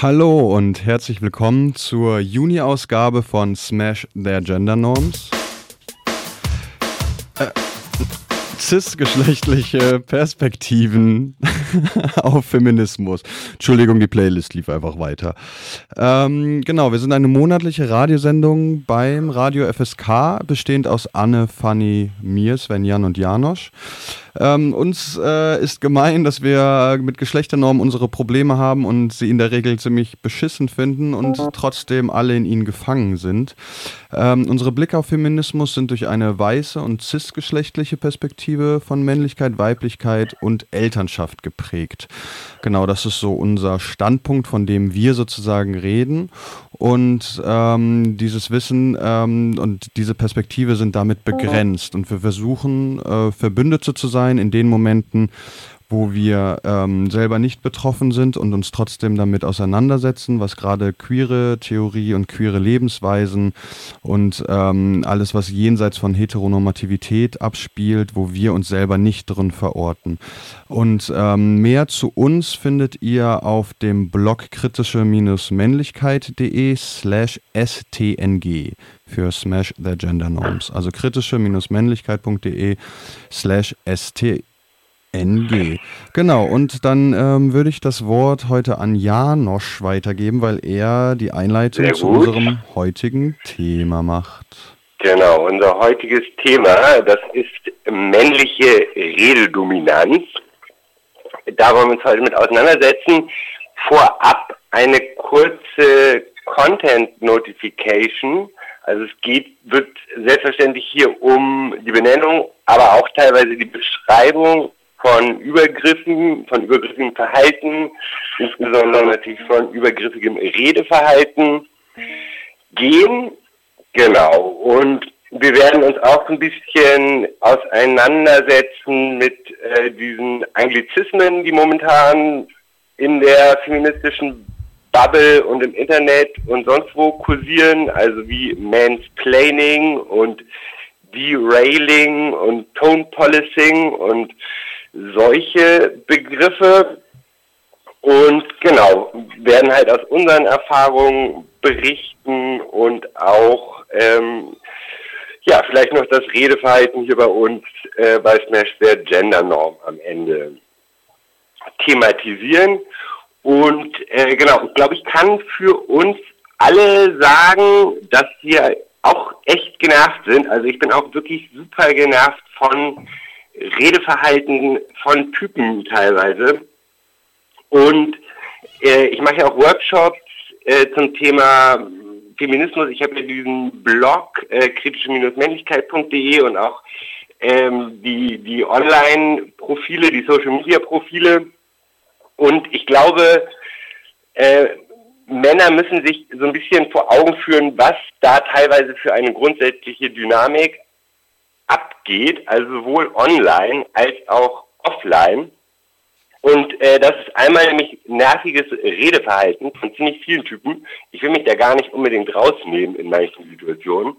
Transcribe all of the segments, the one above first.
Hallo und herzlich willkommen zur Juni-Ausgabe von Smash Their Gender Norms. Äh, cis-geschlechtliche Perspektiven auf Feminismus. Entschuldigung, die Playlist lief einfach weiter. Ähm, genau, wir sind eine monatliche Radiosendung beim Radio FSK, bestehend aus Anne, Fanny, mir, Sven, Jan und Janosch. Ähm, uns äh, ist gemein, dass wir mit Geschlechternormen unsere Probleme haben und sie in der Regel ziemlich beschissen finden und trotzdem alle in ihnen gefangen sind. Ähm, unsere Blicke auf Feminismus sind durch eine weiße und cisgeschlechtliche Perspektive von Männlichkeit, Weiblichkeit und Elternschaft geprägt. Genau, das ist so unser Standpunkt, von dem wir sozusagen reden. Und ähm, dieses Wissen ähm, und diese Perspektive sind damit begrenzt. Und wir versuchen, äh, Verbündete zu sein in den Momenten, wo wir ähm, selber nicht betroffen sind und uns trotzdem damit auseinandersetzen, was gerade queere Theorie und queere Lebensweisen und ähm, alles, was jenseits von Heteronormativität abspielt, wo wir uns selber nicht drin verorten. Und ähm, mehr zu uns findet ihr auf dem Blog kritische-männlichkeit.de slash stng für Smash the Gender Norms. Also kritische-männlichkeit.de slash stng. NG. Genau, und dann ähm, würde ich das Wort heute an Janosch weitergeben, weil er die Einleitung zu unserem heutigen Thema macht. Genau, unser heutiges Thema, das ist männliche Rededominanz. Da wollen wir uns heute mit auseinandersetzen. Vorab eine kurze Content Notification. Also es geht, wird selbstverständlich hier um die Benennung, aber auch teilweise die Beschreibung von Übergriffen, von übergriffigem Verhalten, insbesondere natürlich von übergriffigem Redeverhalten gehen. Genau. Und wir werden uns auch ein bisschen auseinandersetzen mit äh, diesen Anglizismen, die momentan in der feministischen Bubble und im Internet und sonst wo kursieren, also wie Mansplaining und Derailing und Tone Policing und solche Begriffe und genau, werden halt aus unseren Erfahrungen berichten und auch ähm, ja, vielleicht noch das Redeverhalten hier bei uns äh, bei Smash der Gendernorm am Ende thematisieren. Und äh, genau, ich glaube, ich kann für uns alle sagen, dass wir auch echt genervt sind. Also ich bin auch wirklich super genervt von Redeverhalten von Typen teilweise. Und äh, ich mache ja auch Workshops äh, zum Thema Feminismus. Ich habe ja diesen Blog äh, kritische-männlichkeit.de und auch ähm, die, die Online-Profile, die Social-Media-Profile. Und ich glaube, äh, Männer müssen sich so ein bisschen vor Augen führen, was da teilweise für eine grundsätzliche Dynamik abgeht, also sowohl online als auch offline. Und äh, das ist einmal nämlich nerviges Redeverhalten von ziemlich vielen Typen. Ich will mich da gar nicht unbedingt rausnehmen in manchen Situationen.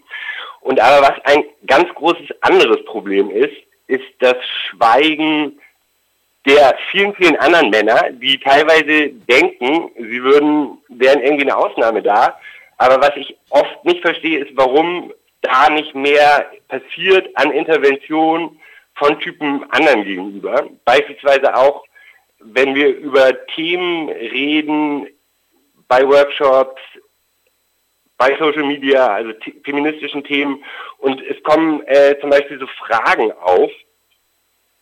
Und aber was ein ganz großes anderes Problem ist, ist das Schweigen der vielen, vielen anderen Männer, die teilweise denken, sie würden, wären irgendwie eine Ausnahme da. Aber was ich oft nicht verstehe, ist, warum da nicht mehr passiert an Intervention von Typen anderen gegenüber. Beispielsweise auch, wenn wir über Themen reden, bei Workshops, bei Social Media, also feministischen Themen, und es kommen äh, zum Beispiel so Fragen auf.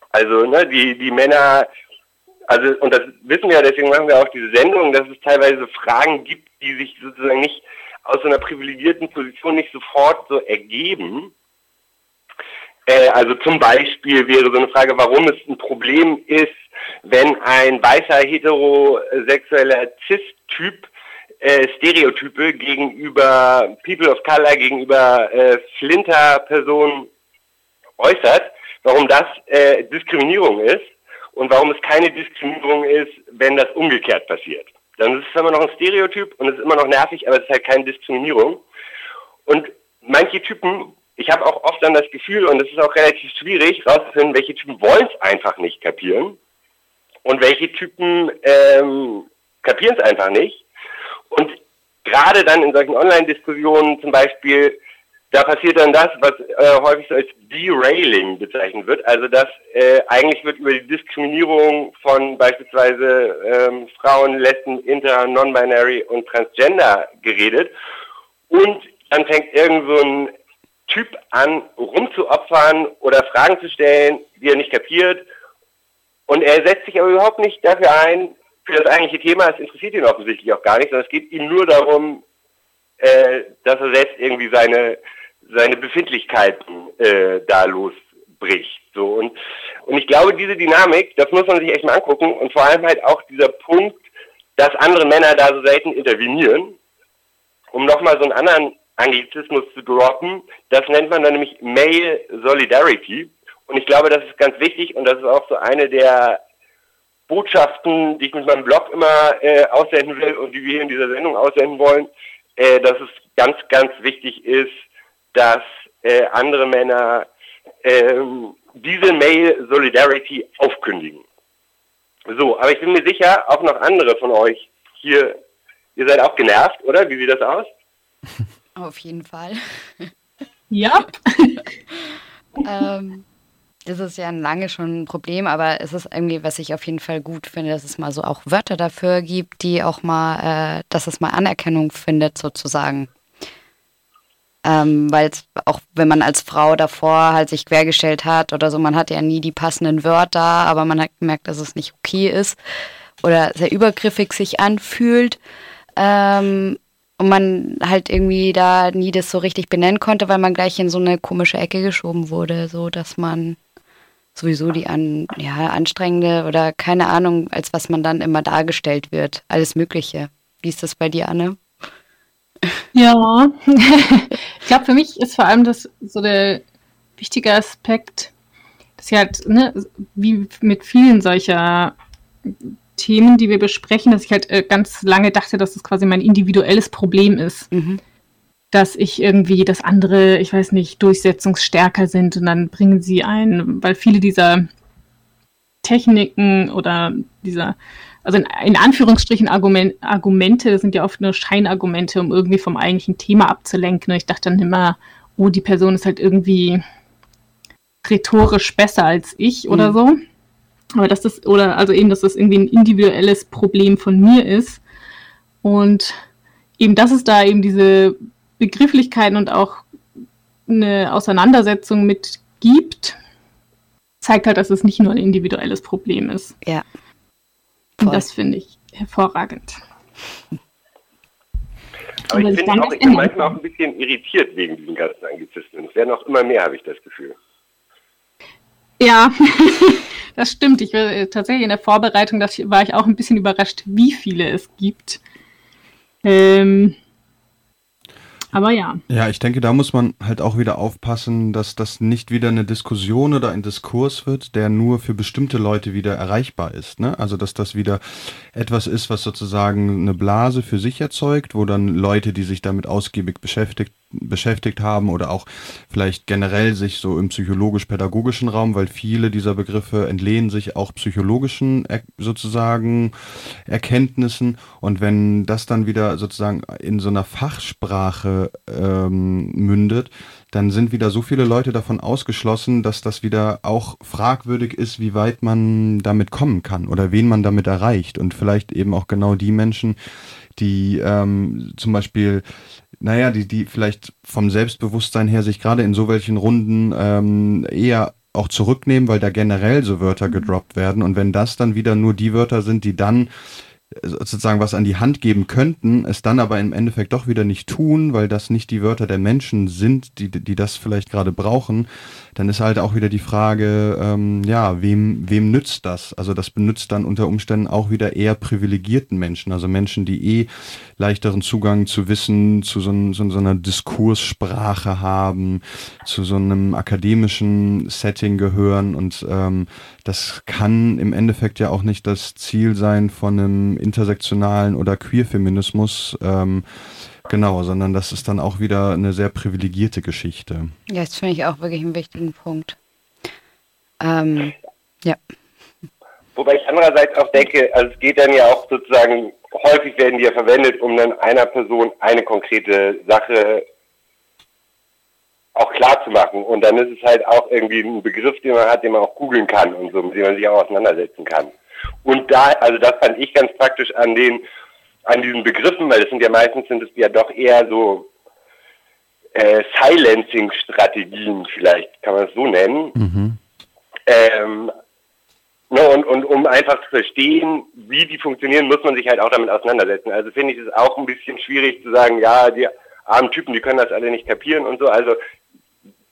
Also ne, die, die Männer, also und das wissen wir, deswegen machen wir auch diese Sendung, dass es teilweise Fragen gibt, die sich sozusagen nicht aus einer privilegierten Position nicht sofort so ergeben. Äh, also zum Beispiel wäre so eine Frage, warum es ein Problem ist, wenn ein weißer heterosexueller Cis-Typ äh, Stereotype gegenüber People of Color, gegenüber äh, Flinter-Personen äußert, warum das äh, Diskriminierung ist und warum es keine Diskriminierung ist, wenn das umgekehrt passiert. Dann ist es immer noch ein Stereotyp und es ist immer noch nervig, aber es ist halt keine Diskriminierung. Und manche Typen, ich habe auch oft dann das Gefühl, und es ist auch relativ schwierig, rauszufinden, welche Typen wollen es einfach nicht kapieren und welche Typen ähm, kapieren es einfach nicht. gerade dann in solchen Online-Diskussionen zum Beispiel, da passiert dann das, was äh, häufig so als Derailing bezeichnet wird. Also dass äh, eigentlich wird über die Diskriminierung von beispielsweise ähm, Frauen, Lesben, Inter, Non-Binary und Transgender geredet. Und dann fängt irgend so ein Typ an, rumzuopfern oder Fragen zu stellen, die er nicht kapiert. Und er setzt sich aber überhaupt nicht dafür ein, für das eigentliche Thema. Es interessiert ihn offensichtlich auch gar nicht, sondern es geht ihm nur darum, äh, dass er selbst irgendwie seine, seine Befindlichkeiten äh, da losbricht. So. Und, und ich glaube, diese Dynamik, das muss man sich echt mal angucken. Und vor allem halt auch dieser Punkt, dass andere Männer da so selten intervenieren, um nochmal so einen anderen Anglizismus zu droppen. Das nennt man dann nämlich Male Solidarity. Und ich glaube, das ist ganz wichtig und das ist auch so eine der Botschaften, die ich mit meinem Blog immer äh, aussenden will und die wir hier in dieser Sendung aussenden wollen, äh, dass es ganz, ganz wichtig ist, dass äh, andere Männer ähm, diese Male Solidarity aufkündigen. So, aber ich bin mir sicher, auch noch andere von euch hier, ihr seid auch genervt, oder? Wie sieht das aus? Auf jeden Fall. Ja. ähm, das ist ja lange schon ein Problem, aber es ist irgendwie, was ich auf jeden Fall gut finde, dass es mal so auch Wörter dafür gibt, die auch mal, äh, dass es mal Anerkennung findet, sozusagen. Ähm, Weil auch wenn man als Frau davor halt sich quergestellt hat oder so, man hat ja nie die passenden Wörter, aber man hat gemerkt, dass es nicht okay ist oder sehr übergriffig sich anfühlt. Ähm, und man halt irgendwie da nie das so richtig benennen konnte, weil man gleich in so eine komische Ecke geschoben wurde, so dass man sowieso die an, ja, anstrengende oder keine Ahnung, als was man dann immer dargestellt wird. Alles Mögliche. Wie ist das bei dir, Anne? Ja, ich glaube, für mich ist vor allem das so der wichtige Aspekt, dass ich halt, ne, wie mit vielen solcher Themen, die wir besprechen, dass ich halt äh, ganz lange dachte, dass das quasi mein individuelles Problem ist. Mhm. Dass ich irgendwie, dass andere, ich weiß nicht, durchsetzungsstärker sind und dann bringen sie ein, weil viele dieser Techniken oder dieser, also in, in Anführungsstrichen Argument, Argumente, das sind ja oft nur Scheinargumente, um irgendwie vom eigentlichen Thema abzulenken. Und ich dachte dann immer, oh, die Person ist halt irgendwie rhetorisch besser als ich oder mhm. so. Aber dass das, oder also eben, dass das irgendwie ein individuelles Problem von mir ist. Und eben, dass es da eben diese Begrifflichkeiten und auch eine Auseinandersetzung mit gibt, zeigt halt, dass es nicht nur ein individuelles Problem ist. Ja. Voll. Und das finde ich hervorragend. Aber ich finde auch, ich bin manchmal auch ein bisschen irritiert wegen diesen ganzen Anglizismen. Es werden auch immer mehr, habe ich das Gefühl. Ja, das stimmt. Ich war äh, tatsächlich in der Vorbereitung, das war ich auch ein bisschen überrascht, wie viele es gibt. Ähm, aber ja. Ja, ich denke, da muss man halt auch wieder aufpassen, dass das nicht wieder eine Diskussion oder ein Diskurs wird, der nur für bestimmte Leute wieder erreichbar ist. Ne? Also, dass das wieder etwas ist, was sozusagen eine Blase für sich erzeugt, wo dann Leute, die sich damit ausgiebig beschäftigt beschäftigt haben oder auch vielleicht generell sich so im psychologisch-pädagogischen Raum, weil viele dieser Begriffe entlehnen sich auch psychologischen sozusagen Erkenntnissen. Und wenn das dann wieder sozusagen in so einer Fachsprache ähm, mündet, dann sind wieder so viele Leute davon ausgeschlossen, dass das wieder auch fragwürdig ist, wie weit man damit kommen kann oder wen man damit erreicht. Und vielleicht eben auch genau die Menschen, die ähm, zum Beispiel naja, die, die vielleicht vom Selbstbewusstsein her sich gerade in so welchen Runden ähm, eher auch zurücknehmen, weil da generell so Wörter gedroppt werden. Und wenn das dann wieder nur die Wörter sind, die dann sozusagen was an die Hand geben könnten, es dann aber im Endeffekt doch wieder nicht tun, weil das nicht die Wörter der Menschen sind, die, die das vielleicht gerade brauchen, dann ist halt auch wieder die Frage, ähm, ja, wem, wem nützt das? Also das benutzt dann unter Umständen auch wieder eher privilegierten Menschen, also Menschen, die eh leichteren Zugang zu Wissen, zu so, so, so einer Diskurssprache haben, zu so einem akademischen Setting gehören und ähm, das kann im Endeffekt ja auch nicht das Ziel sein von einem intersektionalen oder Queerfeminismus, ähm, genau, sondern das ist dann auch wieder eine sehr privilegierte Geschichte. Ja, das finde ich auch wirklich einen wichtigen Punkt. Ähm, ja. Wobei ich andererseits auch denke, also es geht dann ja auch sozusagen häufig werden die ja verwendet, um dann einer Person eine konkrete Sache auch klar zu machen. Und dann ist es halt auch irgendwie ein Begriff, den man hat, den man auch googeln kann und so, mit dem man sich auch auseinandersetzen kann. Und da, also das fand ich ganz praktisch an den, an diesen Begriffen, weil das sind ja meistens sind es ja doch eher so äh, Silencing-Strategien, vielleicht kann man es so nennen. Mhm. Ähm, ne, und, und um einfach zu verstehen, wie die funktionieren, muss man sich halt auch damit auseinandersetzen. Also finde ich es auch ein bisschen schwierig zu sagen, ja, die armen Typen, die können das alle nicht kapieren und so. Also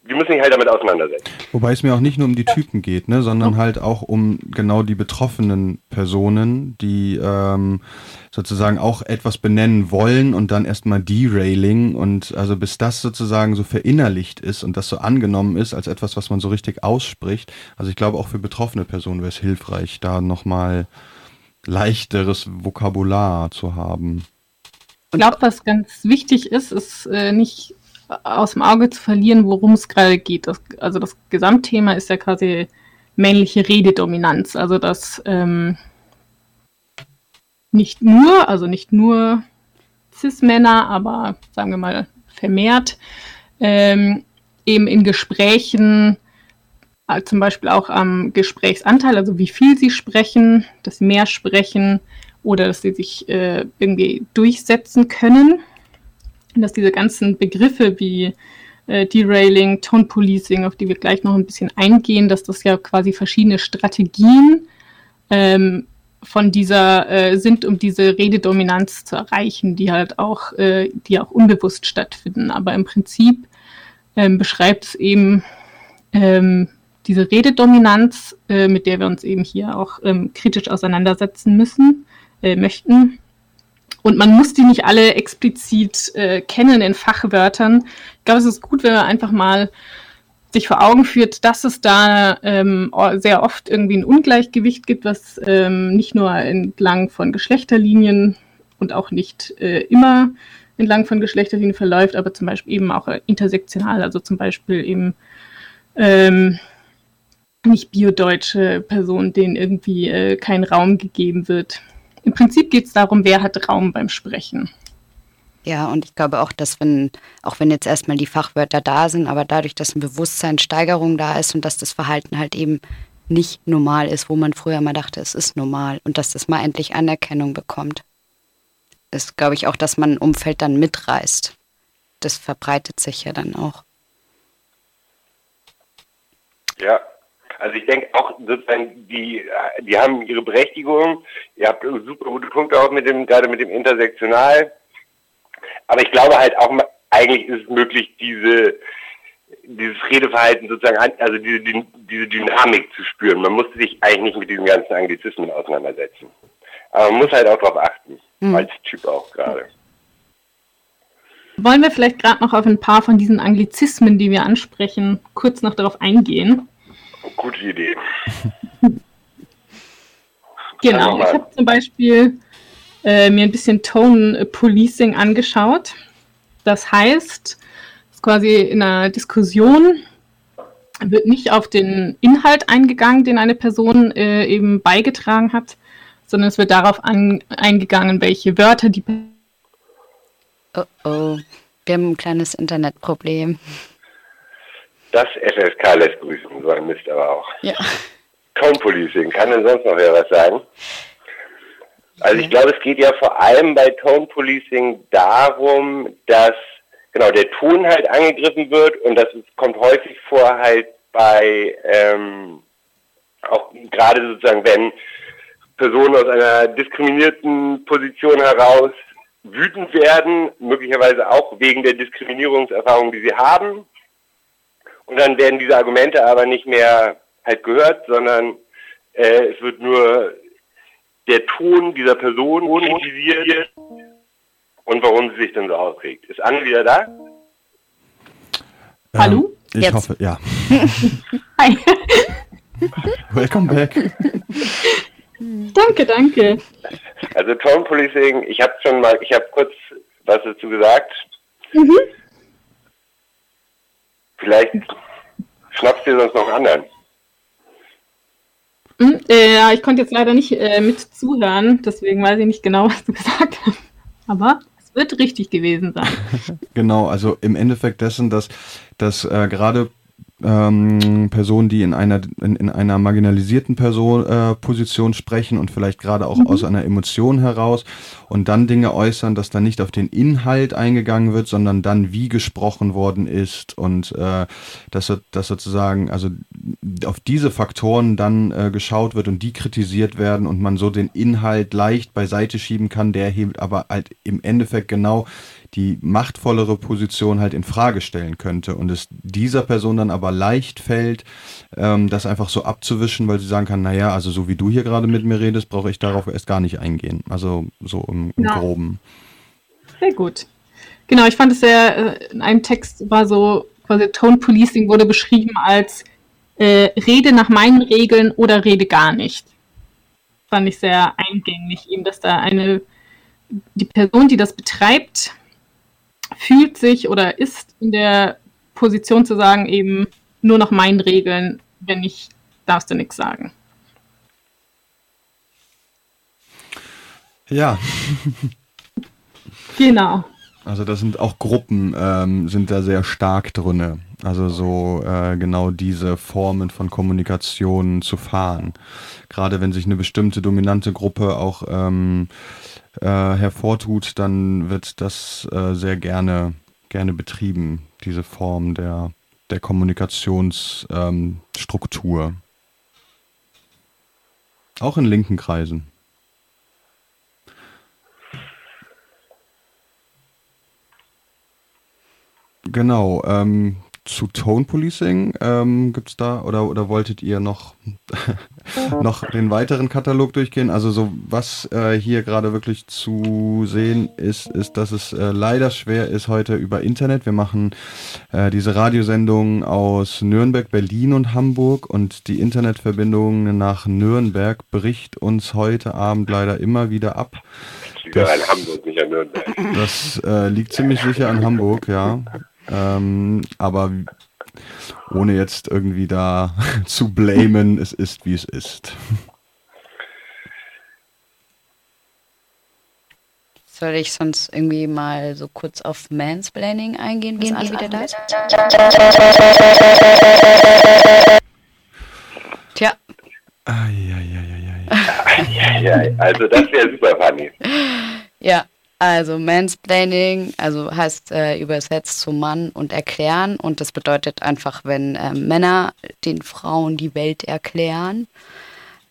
wir müssen sich halt damit auseinandersetzen. Wobei es mir auch nicht nur um die Typen geht, ne, sondern halt auch um genau die betroffenen Personen, die ähm, sozusagen auch etwas benennen wollen und dann erstmal derailing und also bis das sozusagen so verinnerlicht ist und das so angenommen ist als etwas, was man so richtig ausspricht. Also ich glaube auch für betroffene Personen wäre es hilfreich, da nochmal leichteres Vokabular zu haben. Ich glaube, was ganz wichtig ist, ist äh, nicht aus dem Auge zu verlieren, worum es gerade geht. Das, also das Gesamtthema ist ja quasi männliche Rededominanz. Also dass ähm, nicht nur, also nicht nur Cis-Männer, aber sagen wir mal vermehrt, ähm, eben in Gesprächen, äh, zum Beispiel auch am Gesprächsanteil, also wie viel sie sprechen, dass sie mehr sprechen oder dass sie sich äh, irgendwie durchsetzen können dass diese ganzen Begriffe wie äh, Derailing, Tone Policing, auf die wir gleich noch ein bisschen eingehen, dass das ja quasi verschiedene Strategien ähm, von dieser äh, sind, um diese Rededominanz zu erreichen, die halt auch, äh, die auch unbewusst stattfinden. Aber im Prinzip ähm, beschreibt es eben ähm, diese Rededominanz, äh, mit der wir uns eben hier auch ähm, kritisch auseinandersetzen müssen, äh, möchten. Und man muss die nicht alle explizit äh, kennen in Fachwörtern. Ich glaube, es ist gut, wenn man einfach mal sich vor Augen führt, dass es da ähm, sehr oft irgendwie ein Ungleichgewicht gibt, was ähm, nicht nur entlang von Geschlechterlinien und auch nicht äh, immer entlang von Geschlechterlinien verläuft, aber zum Beispiel eben auch intersektional, also zum Beispiel eben ähm, nicht biodeutsche Personen, denen irgendwie äh, kein Raum gegeben wird. Im Prinzip geht es darum, wer hat Raum beim Sprechen. Ja, und ich glaube auch, dass wenn, auch wenn jetzt erstmal die Fachwörter da sind, aber dadurch, dass eine Bewusstseinssteigerung da ist und dass das Verhalten halt eben nicht normal ist, wo man früher mal dachte, es ist normal und dass das mal endlich Anerkennung bekommt, ist, glaube ich, auch, dass man ein Umfeld dann mitreißt. Das verbreitet sich ja dann auch. Ja, also ich denke auch sozusagen, die, die haben ihre Berechtigung. Ihr habt super gute Punkte auch mit dem, gerade mit dem Intersektional. Aber ich glaube halt auch, eigentlich ist es möglich, diese, dieses Redeverhalten sozusagen, also diese, diese Dynamik zu spüren. Man muss sich eigentlich nicht mit diesen ganzen Anglizismen auseinandersetzen. Aber man muss halt auch darauf achten, mhm. als Typ auch gerade. Wollen wir vielleicht gerade noch auf ein paar von diesen Anglizismen, die wir ansprechen, kurz noch darauf eingehen? Gute Idee. genau, ich habe zum Beispiel äh, mir ein bisschen Tone Policing angeschaut. Das heißt, quasi in einer Diskussion wird nicht auf den Inhalt eingegangen, den eine Person äh, eben beigetragen hat, sondern es wird darauf an, eingegangen, welche Wörter die. Oh oh, wir haben ein kleines Internetproblem. Das FSK lässt grüßen, so ein Mist aber auch. Ja. Tone Policing, kann denn sonst noch wer was sagen? Also ich glaube, es geht ja vor allem bei Tone Policing darum, dass genau der Ton halt angegriffen wird und das kommt häufig vor halt bei ähm, auch gerade sozusagen, wenn Personen aus einer diskriminierten Position heraus wütend werden, möglicherweise auch wegen der Diskriminierungserfahrung, die sie haben, und dann werden diese Argumente aber nicht mehr halt gehört, sondern äh, es wird nur der Ton dieser Person kritisiert und warum sie sich denn so aufregt. Ist Anne wieder da? Ähm, Hallo? Ich Jetzt. hoffe, ja. Hi. Welcome back. danke, danke. Also Tone Policing, ich habe schon mal, ich habe kurz was dazu gesagt. Mhm. Vielleicht schnappst du sonst noch einen anderen. Hm, äh, ja, ich konnte jetzt leider nicht äh, mit zuhören, deswegen weiß ich nicht genau, was du gesagt hast. Aber es wird richtig gewesen sein. genau, also im Endeffekt dessen, dass, dass äh, gerade ähm, Personen, die in einer, in, in einer marginalisierten Person, äh, Position sprechen und vielleicht gerade auch mhm. aus einer Emotion heraus und dann Dinge äußern, dass dann nicht auf den Inhalt eingegangen wird, sondern dann wie gesprochen worden ist und äh, dass, dass sozusagen also auf diese Faktoren dann äh, geschaut wird und die kritisiert werden und man so den Inhalt leicht beiseite schieben kann, der hebt aber halt im Endeffekt genau die machtvollere Position halt in Frage stellen könnte und es dieser Person dann aber leicht fällt, ähm, das einfach so abzuwischen, weil sie sagen kann, naja, also so wie du hier gerade mit mir redest, brauche ich darauf erst gar nicht eingehen. Also so im, im ja. Groben. Sehr gut. Genau, ich fand es sehr, äh, in einem Text war so, quasi Tone Policing wurde beschrieben als äh, Rede nach meinen Regeln oder Rede gar nicht. Fand ich sehr eingängig, eben, dass da eine, die Person, die das betreibt, fühlt sich oder ist in der Position zu sagen, eben nur nach meinen Regeln, wenn nicht, darfst du nichts sagen. Ja. genau. Also das sind auch Gruppen, ähm, sind da sehr stark drin. Also so äh, genau diese Formen von Kommunikation zu fahren. Gerade wenn sich eine bestimmte dominante Gruppe auch ähm, äh, hervortut, dann wird das äh, sehr gerne, gerne betrieben, diese Form der, der Kommunikationsstruktur. Ähm, Auch in linken Kreisen. Genau. Ähm, zu Tone Policing ähm, gibt es da oder, oder wolltet ihr noch, noch den weiteren Katalog durchgehen? Also so was äh, hier gerade wirklich zu sehen ist, ist, dass es äh, leider schwer ist heute über Internet. Wir machen äh, diese Radiosendung aus Nürnberg, Berlin und Hamburg und die Internetverbindung nach Nürnberg bricht uns heute Abend leider immer wieder ab. Das, an Hamburg, nicht an Nürnberg. Das äh, liegt ziemlich sicher an Hamburg, ja. Ähm, aber ohne jetzt irgendwie da zu blamen, es ist wie es ist. Soll ich sonst irgendwie mal so kurz auf Mansplaining eingehen, bis Anne wieder da ist? Tja. Eieieiei. Also das wäre super, Fanny. Ja, also Mansplaining, also heißt äh, übersetzt zum Mann und erklären und das bedeutet einfach, wenn äh, Männer den Frauen die Welt erklären.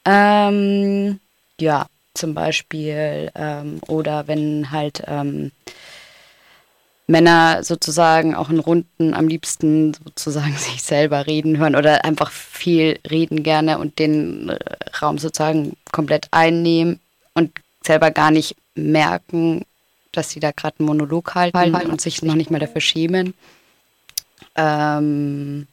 Ähm, ja, zum Beispiel ähm, oder wenn halt ähm, Männer sozusagen auch in Runden am liebsten sozusagen sich selber reden hören oder einfach viel reden gerne und den äh, Raum sozusagen komplett einnehmen und selber gar nicht merken, dass sie da gerade einen Monolog halten, halten und sich noch nicht mal dafür schämen. Ähm,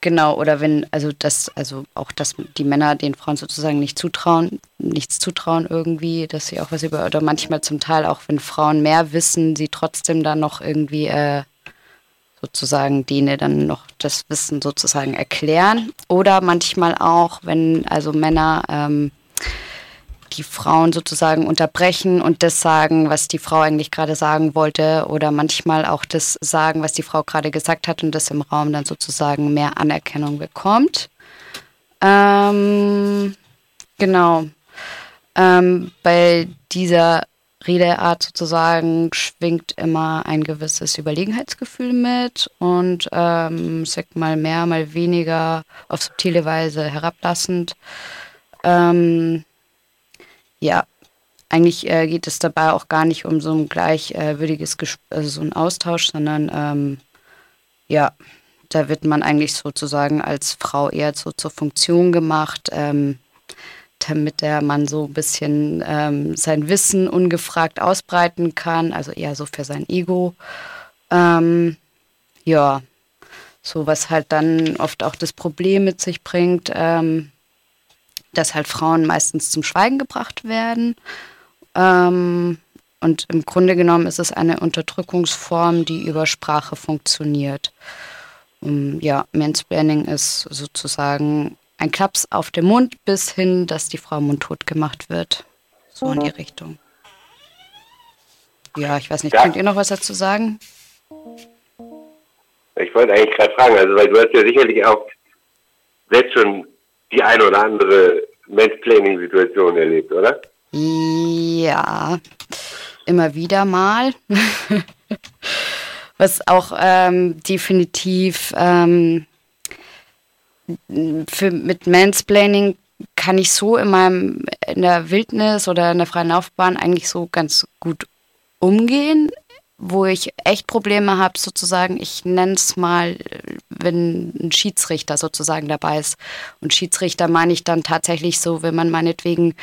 genau, oder wenn, also das, also auch, dass die Männer den Frauen sozusagen nicht zutrauen, nichts zutrauen irgendwie, dass sie auch was über, oder manchmal zum Teil auch, wenn Frauen mehr wissen, sie trotzdem dann noch irgendwie äh, sozusagen denen dann noch das Wissen sozusagen erklären. Oder manchmal auch, wenn also Männer ähm, die Frauen sozusagen unterbrechen und das sagen, was die Frau eigentlich gerade sagen wollte oder manchmal auch das sagen, was die Frau gerade gesagt hat und das im Raum dann sozusagen mehr Anerkennung bekommt. Ähm, genau. Ähm, bei dieser Redeart sozusagen schwingt immer ein gewisses Überlegenheitsgefühl mit und ähm, sagt mal mehr, mal weniger auf subtile Weise herablassend. Ähm, ja, eigentlich äh, geht es dabei auch gar nicht um so ein gleichwürdiges äh, also so ein Austausch, sondern ähm, ja, da wird man eigentlich sozusagen als Frau eher so zur Funktion gemacht, ähm, damit der Mann so ein bisschen ähm, sein Wissen ungefragt ausbreiten kann, also eher so für sein Ego. Ähm, ja, so was halt dann oft auch das Problem mit sich bringt, ähm, dass halt Frauen meistens zum Schweigen gebracht werden. Ähm, und im Grunde genommen ist es eine Unterdrückungsform, die über Sprache funktioniert. Um, ja, Mansplaining ist sozusagen ein Klaps auf den Mund bis hin, dass die Frau mundtot gemacht wird. So in die Richtung. Ja, ich weiß nicht, ja. könnt ihr noch was dazu sagen? Ich wollte eigentlich gerade fragen, also weil du hast ja sicherlich auch selbst schon die eine oder andere Mansplaining-Situation erlebt, oder? Ja, immer wieder mal. Was auch ähm, definitiv ähm, für, mit Mansplaining kann ich so in meinem in der Wildnis oder in der freien Laufbahn eigentlich so ganz gut umgehen. Wo ich echt Probleme habe, sozusagen, ich nenne es mal, wenn ein Schiedsrichter sozusagen dabei ist. Und Schiedsrichter meine ich dann tatsächlich so, wenn man meinetwegen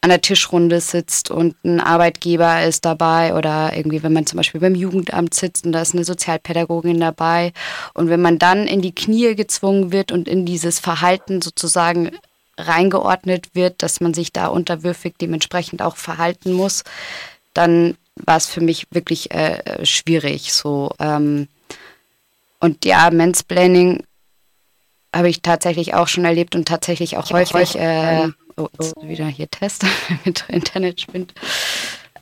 an der Tischrunde sitzt und ein Arbeitgeber ist dabei oder irgendwie, wenn man zum Beispiel beim Jugendamt sitzt und da ist eine Sozialpädagogin dabei und wenn man dann in die Knie gezwungen wird und in dieses Verhalten sozusagen reingeordnet wird, dass man sich da unterwürfig dementsprechend auch verhalten muss, dann war es für mich wirklich äh, schwierig. So ähm, und ja, Mansplaining habe ich tatsächlich auch schon erlebt und tatsächlich auch häufig. Äh, oh, jetzt wieder hier Test mit Internet spinnt.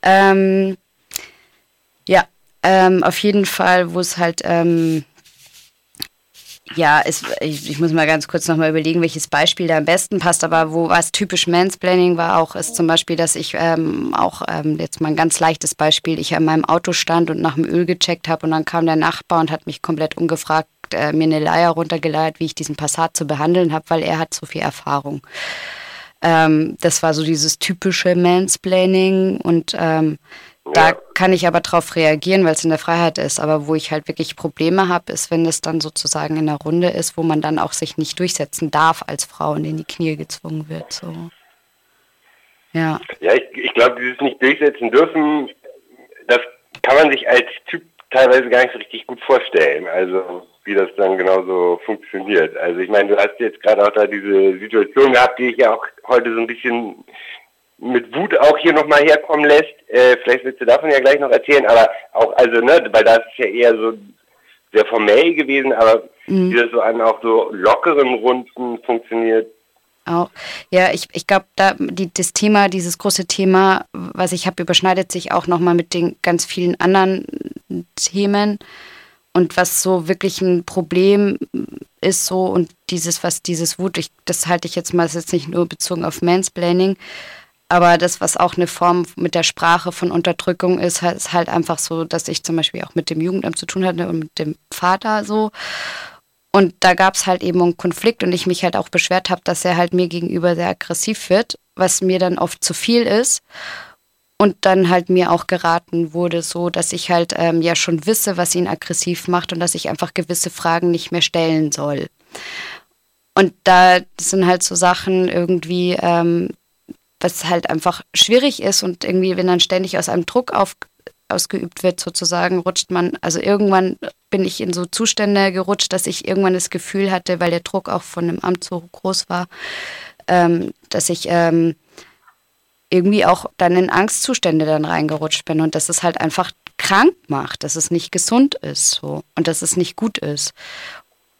Ähm, ja, ähm, auf jeden Fall, wo es halt ähm, ja, es, ich, ich, muss mal ganz kurz nochmal überlegen, welches Beispiel da am besten passt, aber wo was typisch Mansplaining war auch, ist zum Beispiel, dass ich ähm, auch, ähm, jetzt mal ein ganz leichtes Beispiel, ich an meinem Auto stand und nach dem Öl gecheckt habe und dann kam der Nachbar und hat mich komplett ungefragt äh, mir eine Leier runtergeleiert, wie ich diesen Passat zu behandeln habe, weil er hat so viel Erfahrung. Ähm, das war so dieses typische Mansplaining und ähm, da kann ich aber drauf reagieren, weil es in der Freiheit ist. Aber wo ich halt wirklich Probleme habe, ist, wenn es dann sozusagen in der Runde ist, wo man dann auch sich nicht durchsetzen darf als Frau und in die Knie gezwungen wird. So. Ja. Ja, ich, ich glaube, dieses nicht durchsetzen dürfen, das kann man sich als Typ teilweise gar nicht so richtig gut vorstellen. Also wie das dann genauso funktioniert. Also ich meine, du hast jetzt gerade auch da diese Situation gehabt, die ich ja auch heute so ein bisschen mit Wut auch hier nochmal herkommen lässt. Äh, vielleicht willst du davon ja gleich noch erzählen, aber auch, also, ne, weil das ist ja eher so sehr formell gewesen, aber mhm. wie das so an auch so lockeren Runden funktioniert. Auch. Ja, ich, ich glaube, da die, das Thema, dieses große Thema, was ich habe, überschneidet sich auch nochmal mit den ganz vielen anderen Themen. Und was so wirklich ein Problem ist, so und dieses, was dieses Wut, ich, das halte ich jetzt mal, das ist jetzt nicht nur bezogen auf Mansplaining, aber das, was auch eine Form mit der Sprache von Unterdrückung ist, ist halt einfach so, dass ich zum Beispiel auch mit dem Jugendamt zu tun hatte und mit dem Vater so. Und da gab es halt eben einen Konflikt und ich mich halt auch beschwert habe, dass er halt mir gegenüber sehr aggressiv wird, was mir dann oft zu viel ist. Und dann halt mir auch geraten wurde, so dass ich halt ähm, ja schon wisse, was ihn aggressiv macht und dass ich einfach gewisse Fragen nicht mehr stellen soll. Und da sind halt so Sachen irgendwie, ähm, was halt einfach schwierig ist und irgendwie, wenn dann ständig aus einem Druck auf, ausgeübt wird, sozusagen, rutscht man, also irgendwann bin ich in so Zustände gerutscht, dass ich irgendwann das Gefühl hatte, weil der Druck auch von dem Amt so groß war, ähm, dass ich ähm, irgendwie auch dann in Angstzustände dann reingerutscht bin und dass es halt einfach krank macht, dass es nicht gesund ist so und dass es nicht gut ist.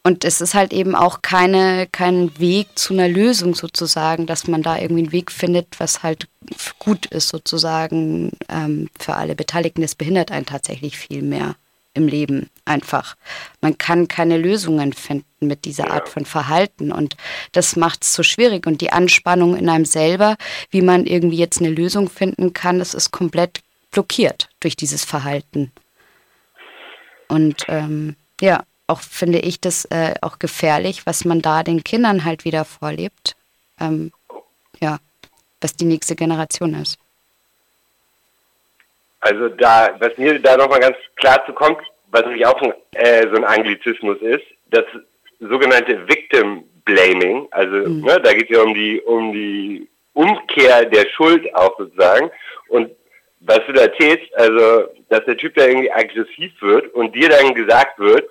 Und es ist halt eben auch keine, kein Weg zu einer Lösung sozusagen, dass man da irgendwie einen Weg findet, was halt gut ist sozusagen ähm, für alle Beteiligten. Das behindert einen tatsächlich viel mehr im Leben einfach. Man kann keine Lösungen finden mit dieser Art von Verhalten und das macht es so schwierig. Und die Anspannung in einem selber, wie man irgendwie jetzt eine Lösung finden kann, das ist komplett blockiert durch dieses Verhalten. Und ähm, ja, auch finde ich das äh, auch gefährlich, was man da den Kindern halt wieder vorlebt. Ähm, ja, was die nächste Generation ist. Also da, was mir da nochmal ganz klar zu kommt, was nämlich auch ein, äh, so ein Anglizismus ist, das sogenannte Victim Blaming. Also mhm. ne, da geht es ja um die, um die Umkehr der Schuld auch sozusagen. Und was du da erzählst, also dass der Typ da irgendwie aggressiv wird und dir dann gesagt wird,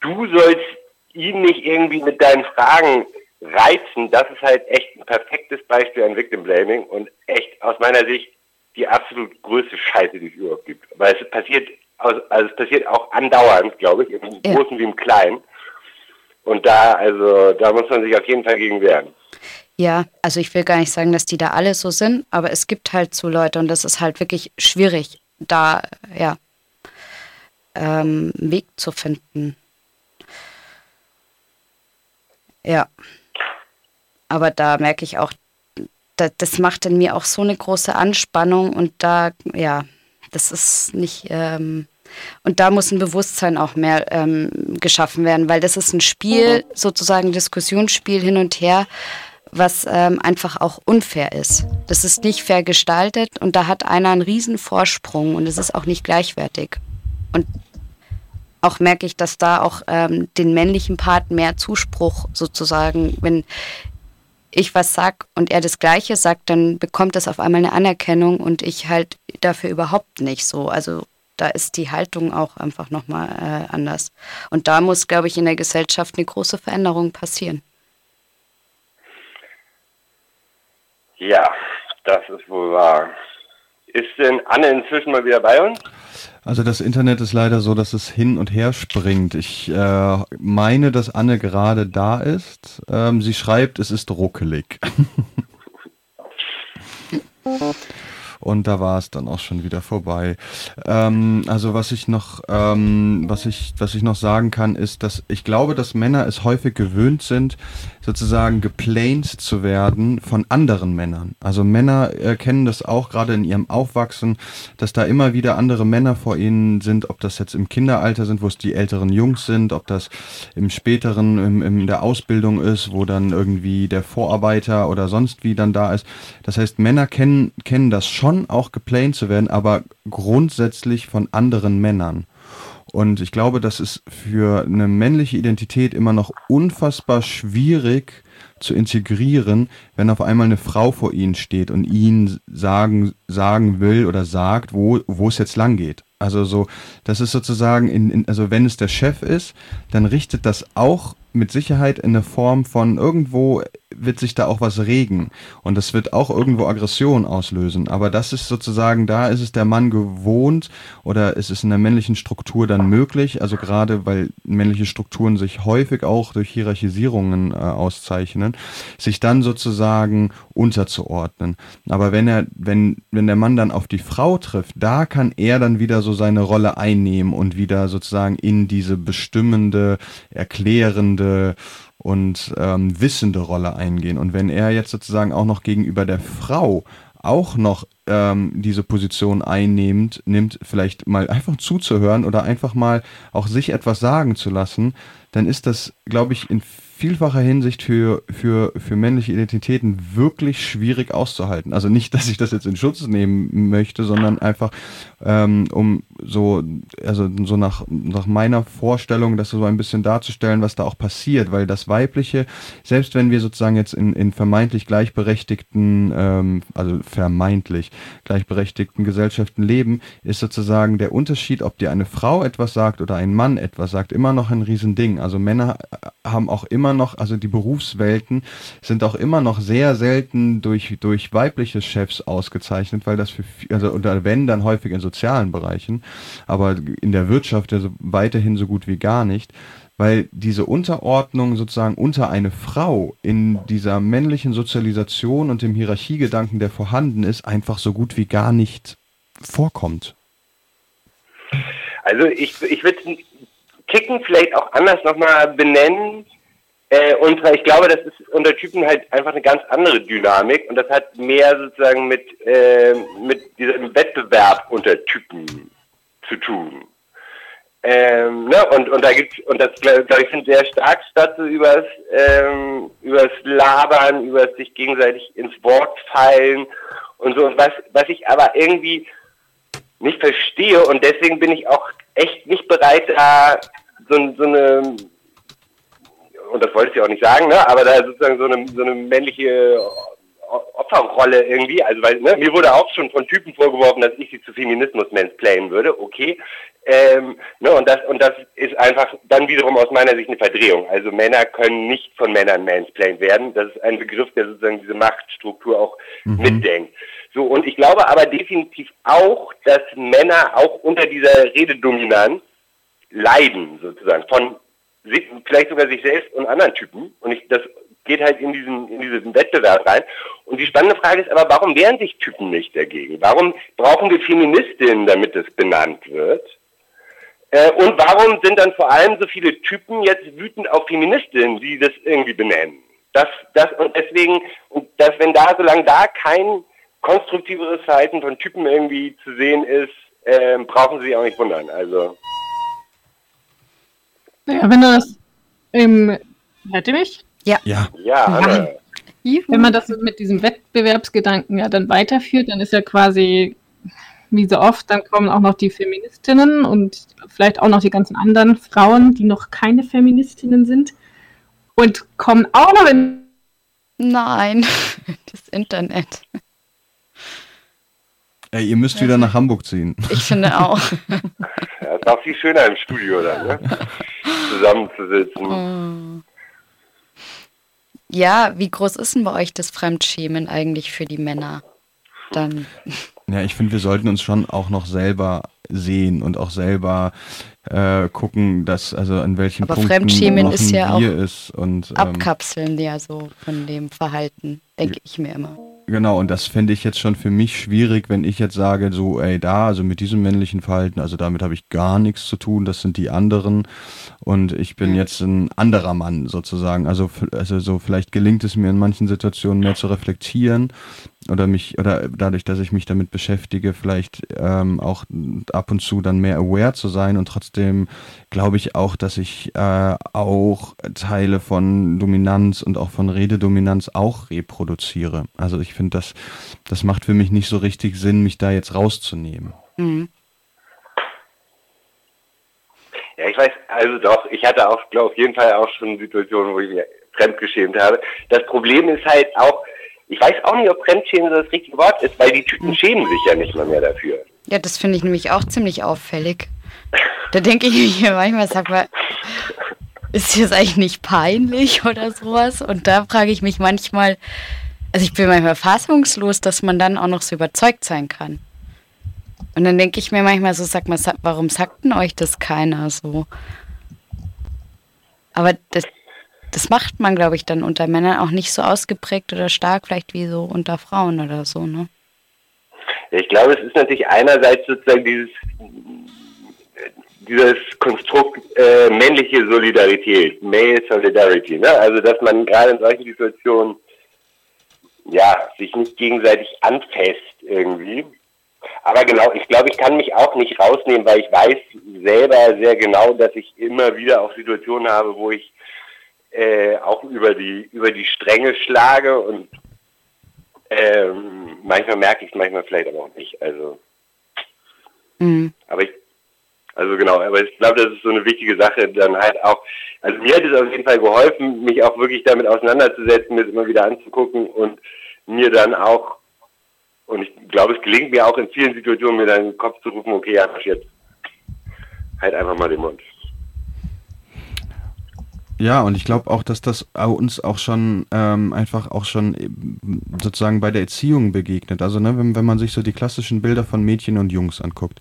du sollst ihn nicht irgendwie mit deinen Fragen reizen, das ist halt echt ein perfektes Beispiel an Victim Blaming und echt aus meiner Sicht die absolut größte Scheiße, die es überhaupt gibt. Weil es passiert, also es passiert auch andauernd, glaube ich, im ja. Großen wie im Kleinen. Und da, also, da muss man sich auf jeden Fall gegen wehren. Ja, also ich will gar nicht sagen, dass die da alle so sind, aber es gibt halt so Leute und das ist halt wirklich schwierig, da ja ähm, Weg zu finden. Ja. Aber da merke ich auch, da, das macht in mir auch so eine große Anspannung und da, ja, das ist nicht, ähm, und da muss ein Bewusstsein auch mehr ähm, geschaffen werden, weil das ist ein Spiel, mhm. sozusagen Diskussionsspiel hin und her, was ähm, einfach auch unfair ist. Das ist nicht fair gestaltet und da hat einer einen riesen Vorsprung und es ist auch nicht gleichwertig. Und auch merke ich, dass da auch ähm, den männlichen Part mehr Zuspruch sozusagen, wenn ich was sag und er das Gleiche sagt, dann bekommt das auf einmal eine Anerkennung und ich halt dafür überhaupt nicht so. Also da ist die Haltung auch einfach nochmal äh, anders. Und da muss, glaube ich, in der Gesellschaft eine große Veränderung passieren. Ja, das ist wohl wahr. Ist denn Anne inzwischen mal wieder bei uns? Also das Internet ist leider so, dass es hin und her springt. Ich äh, meine, dass Anne gerade da ist. Ähm, sie schreibt, es ist ruckelig. und da war es dann auch schon wieder vorbei. Ähm, also was ich noch, ähm, was ich, was ich noch sagen kann, ist, dass ich glaube, dass Männer es häufig gewöhnt sind, sozusagen geplaint zu werden von anderen Männern. Also Männer erkennen das auch gerade in ihrem Aufwachsen, dass da immer wieder andere Männer vor ihnen sind, ob das jetzt im Kinderalter sind, wo es die älteren Jungs sind, ob das im späteren, im, in der Ausbildung ist, wo dann irgendwie der Vorarbeiter oder sonst wie dann da ist. Das heißt, Männer kennen, kennen das schon, auch geplaint zu werden, aber grundsätzlich von anderen Männern. Und ich glaube, das ist für eine männliche Identität immer noch unfassbar schwierig zu integrieren, wenn auf einmal eine Frau vor ihnen steht und ihnen sagen, sagen will oder sagt, wo, wo es jetzt lang geht. Also so, das ist sozusagen, in, in, also wenn es der Chef ist, dann richtet das auch mit Sicherheit in der Form von irgendwo wird sich da auch was regen und das wird auch irgendwo Aggression auslösen. Aber das ist sozusagen, da ist es der Mann gewohnt oder ist es in der männlichen Struktur dann möglich, also gerade weil männliche Strukturen sich häufig auch durch Hierarchisierungen äh, auszeichnen, sich dann sozusagen unterzuordnen. Aber wenn er, wenn, wenn der Mann dann auf die Frau trifft, da kann er dann wieder so seine Rolle einnehmen und wieder sozusagen in diese bestimmende, erklärende, und ähm, wissende Rolle eingehen. Und wenn er jetzt sozusagen auch noch gegenüber der Frau auch noch ähm, diese Position einnimmt, nimmt, vielleicht mal einfach zuzuhören oder einfach mal auch sich etwas sagen zu lassen, dann ist das, glaube ich, in vielfacher Hinsicht für, für, für männliche Identitäten wirklich schwierig auszuhalten. Also nicht, dass ich das jetzt in Schutz nehmen möchte, sondern einfach ähm, um so, also so nach, nach meiner Vorstellung, das so ein bisschen darzustellen, was da auch passiert, weil das Weibliche, selbst wenn wir sozusagen jetzt in, in vermeintlich gleichberechtigten, ähm, also vermeintlich gleichberechtigten Gesellschaften leben, ist sozusagen der Unterschied, ob dir eine Frau etwas sagt oder ein Mann etwas sagt, immer noch ein Riesending. Also Männer haben auch immer noch, also die Berufswelten sind auch immer noch sehr selten durch, durch weibliche Chefs ausgezeichnet, weil das für, also, oder wenn, dann häufig in sozialen Bereichen, aber in der Wirtschaft ja so weiterhin so gut wie gar nicht, weil diese Unterordnung sozusagen unter eine Frau in dieser männlichen Sozialisation und dem Hierarchiegedanken, der vorhanden ist, einfach so gut wie gar nicht vorkommt. Also ich, ich würde Kicken vielleicht auch anders nochmal benennen. Äh, und ich glaube, das ist unter Typen halt einfach eine ganz andere Dynamik und das hat mehr sozusagen mit, äh, mit diesem Wettbewerb unter Typen zu tun. Ähm, ne? und, und da gibt's, und das glaube ich findet sehr stark statt, so übers, ähm, übers Labern, übers sich gegenseitig ins Wort fallen und so. Was, was ich aber irgendwie nicht verstehe und deswegen bin ich auch echt nicht bereit, da so, so eine und das wollte ich auch nicht sagen, ne? aber da sozusagen so eine, so eine männliche Opferrolle irgendwie, also weil ne, mir wurde auch schon von Typen vorgeworfen, dass ich sie zu Feminismus mansplainen würde, okay. Ähm, ne, und das und das ist einfach dann wiederum aus meiner Sicht eine Verdrehung. Also Männer können nicht von Männern mansplained werden. Das ist ein Begriff, der sozusagen diese Machtstruktur auch mhm. mitdenkt. So, und ich glaube aber definitiv auch, dass Männer auch unter dieser Rededominanz leiden, sozusagen, von vielleicht sogar sich selbst und anderen Typen. Und ich, das geht halt in diesen, in diesen Wettbewerb rein. Und die spannende Frage ist aber, warum wehren sich Typen nicht dagegen? Warum brauchen wir Feministinnen, damit es benannt wird? Äh, und warum sind dann vor allem so viele Typen jetzt wütend auf Feministinnen, die das irgendwie benennen? Das, das, und deswegen, dass wenn da, solange da kein konstruktiveres Verhalten von Typen irgendwie zu sehen ist, äh, brauchen sie sich auch nicht wundern. Also. Naja, wenn du das im, hört ihr mich? Ja. Ja, ja. Wenn man das mit diesem Wettbewerbsgedanken ja dann weiterführt, dann ist ja quasi, wie so oft, dann kommen auch noch die Feministinnen und vielleicht auch noch die ganzen anderen Frauen, die noch keine Feministinnen sind und kommen auch noch in. Nein, das Internet. Ey, ihr müsst wieder nach Hamburg ziehen. Ich finde auch. Ja, ist auch viel schöner im Studio dann, ne? Zusammenzusitzen. Oh. Ja, wie groß ist denn bei euch das Fremdschämen eigentlich für die Männer? Dann. Ja, ich finde, wir sollten uns schon auch noch selber sehen und auch selber äh, gucken, dass also an welchen Aber Punkten Fremdschämen ist ja auch ist und ähm, abkapseln ja so von dem Verhalten, denke ich mir immer. Genau, und das fände ich jetzt schon für mich schwierig, wenn ich jetzt sage, so, ey, da, also mit diesem männlichen Verhalten, also damit habe ich gar nichts zu tun, das sind die anderen. Und ich bin jetzt ein anderer Mann sozusagen. Also, also so vielleicht gelingt es mir in manchen Situationen mehr zu reflektieren oder mich, oder dadurch, dass ich mich damit beschäftige, vielleicht ähm, auch ab und zu dann mehr aware zu sein und trotzdem glaube ich auch, dass ich äh, auch Teile von Dominanz und auch von Rededominanz auch reproduziere. Also ich finde, das, das macht für mich nicht so richtig Sinn, mich da jetzt rauszunehmen. Mhm. Ja, ich weiß, also doch, ich hatte auch, glaube auf jeden Fall auch schon Situationen, wo ich mich fremdgeschämt habe. Das Problem ist halt auch, ich weiß auch nicht, ob Fremdschämen das richtige Wort ist, weil die Typen schämen sich ja nicht mal mehr dafür. Ja, das finde ich nämlich auch ziemlich auffällig. Da denke ich mir manchmal, sag mal, ist das eigentlich nicht peinlich oder sowas? Und da frage ich mich manchmal, also ich bin manchmal fassungslos, dass man dann auch noch so überzeugt sein kann. Und dann denke ich mir manchmal so, sag mal, warum sagt denn euch das keiner so? Aber das, das macht man, glaube ich, dann unter Männern auch nicht so ausgeprägt oder stark, vielleicht wie so unter Frauen oder so, ne? Ich glaube, es ist natürlich einerseits sozusagen dieses, dieses Konstrukt äh, männliche Solidarität, Male Solidarity, ne? Also, dass man gerade in solchen Situationen ja, sich nicht gegenseitig anfasst irgendwie. Aber genau, ich glaube, ich kann mich auch nicht rausnehmen, weil ich weiß selber sehr genau, dass ich immer wieder auch Situationen habe, wo ich äh, auch über die über die Stränge schlage und ähm, manchmal merke ich es, manchmal vielleicht aber auch nicht. Also, mhm. aber ich, also genau, aber ich glaube, das ist so eine wichtige Sache, dann halt auch. Also mir hat es auf jeden Fall geholfen, mich auch wirklich damit auseinanderzusetzen, mir das immer wieder anzugucken und mir dann auch und ich glaube, es gelingt mir auch in vielen Situationen, mir dann in den Kopf zu rufen, okay, ja, jetzt halt einfach mal den Mund. Ja, und ich glaube auch, dass das uns auch schon ähm, einfach auch schon sozusagen bei der Erziehung begegnet. Also ne, wenn, wenn man sich so die klassischen Bilder von Mädchen und Jungs anguckt,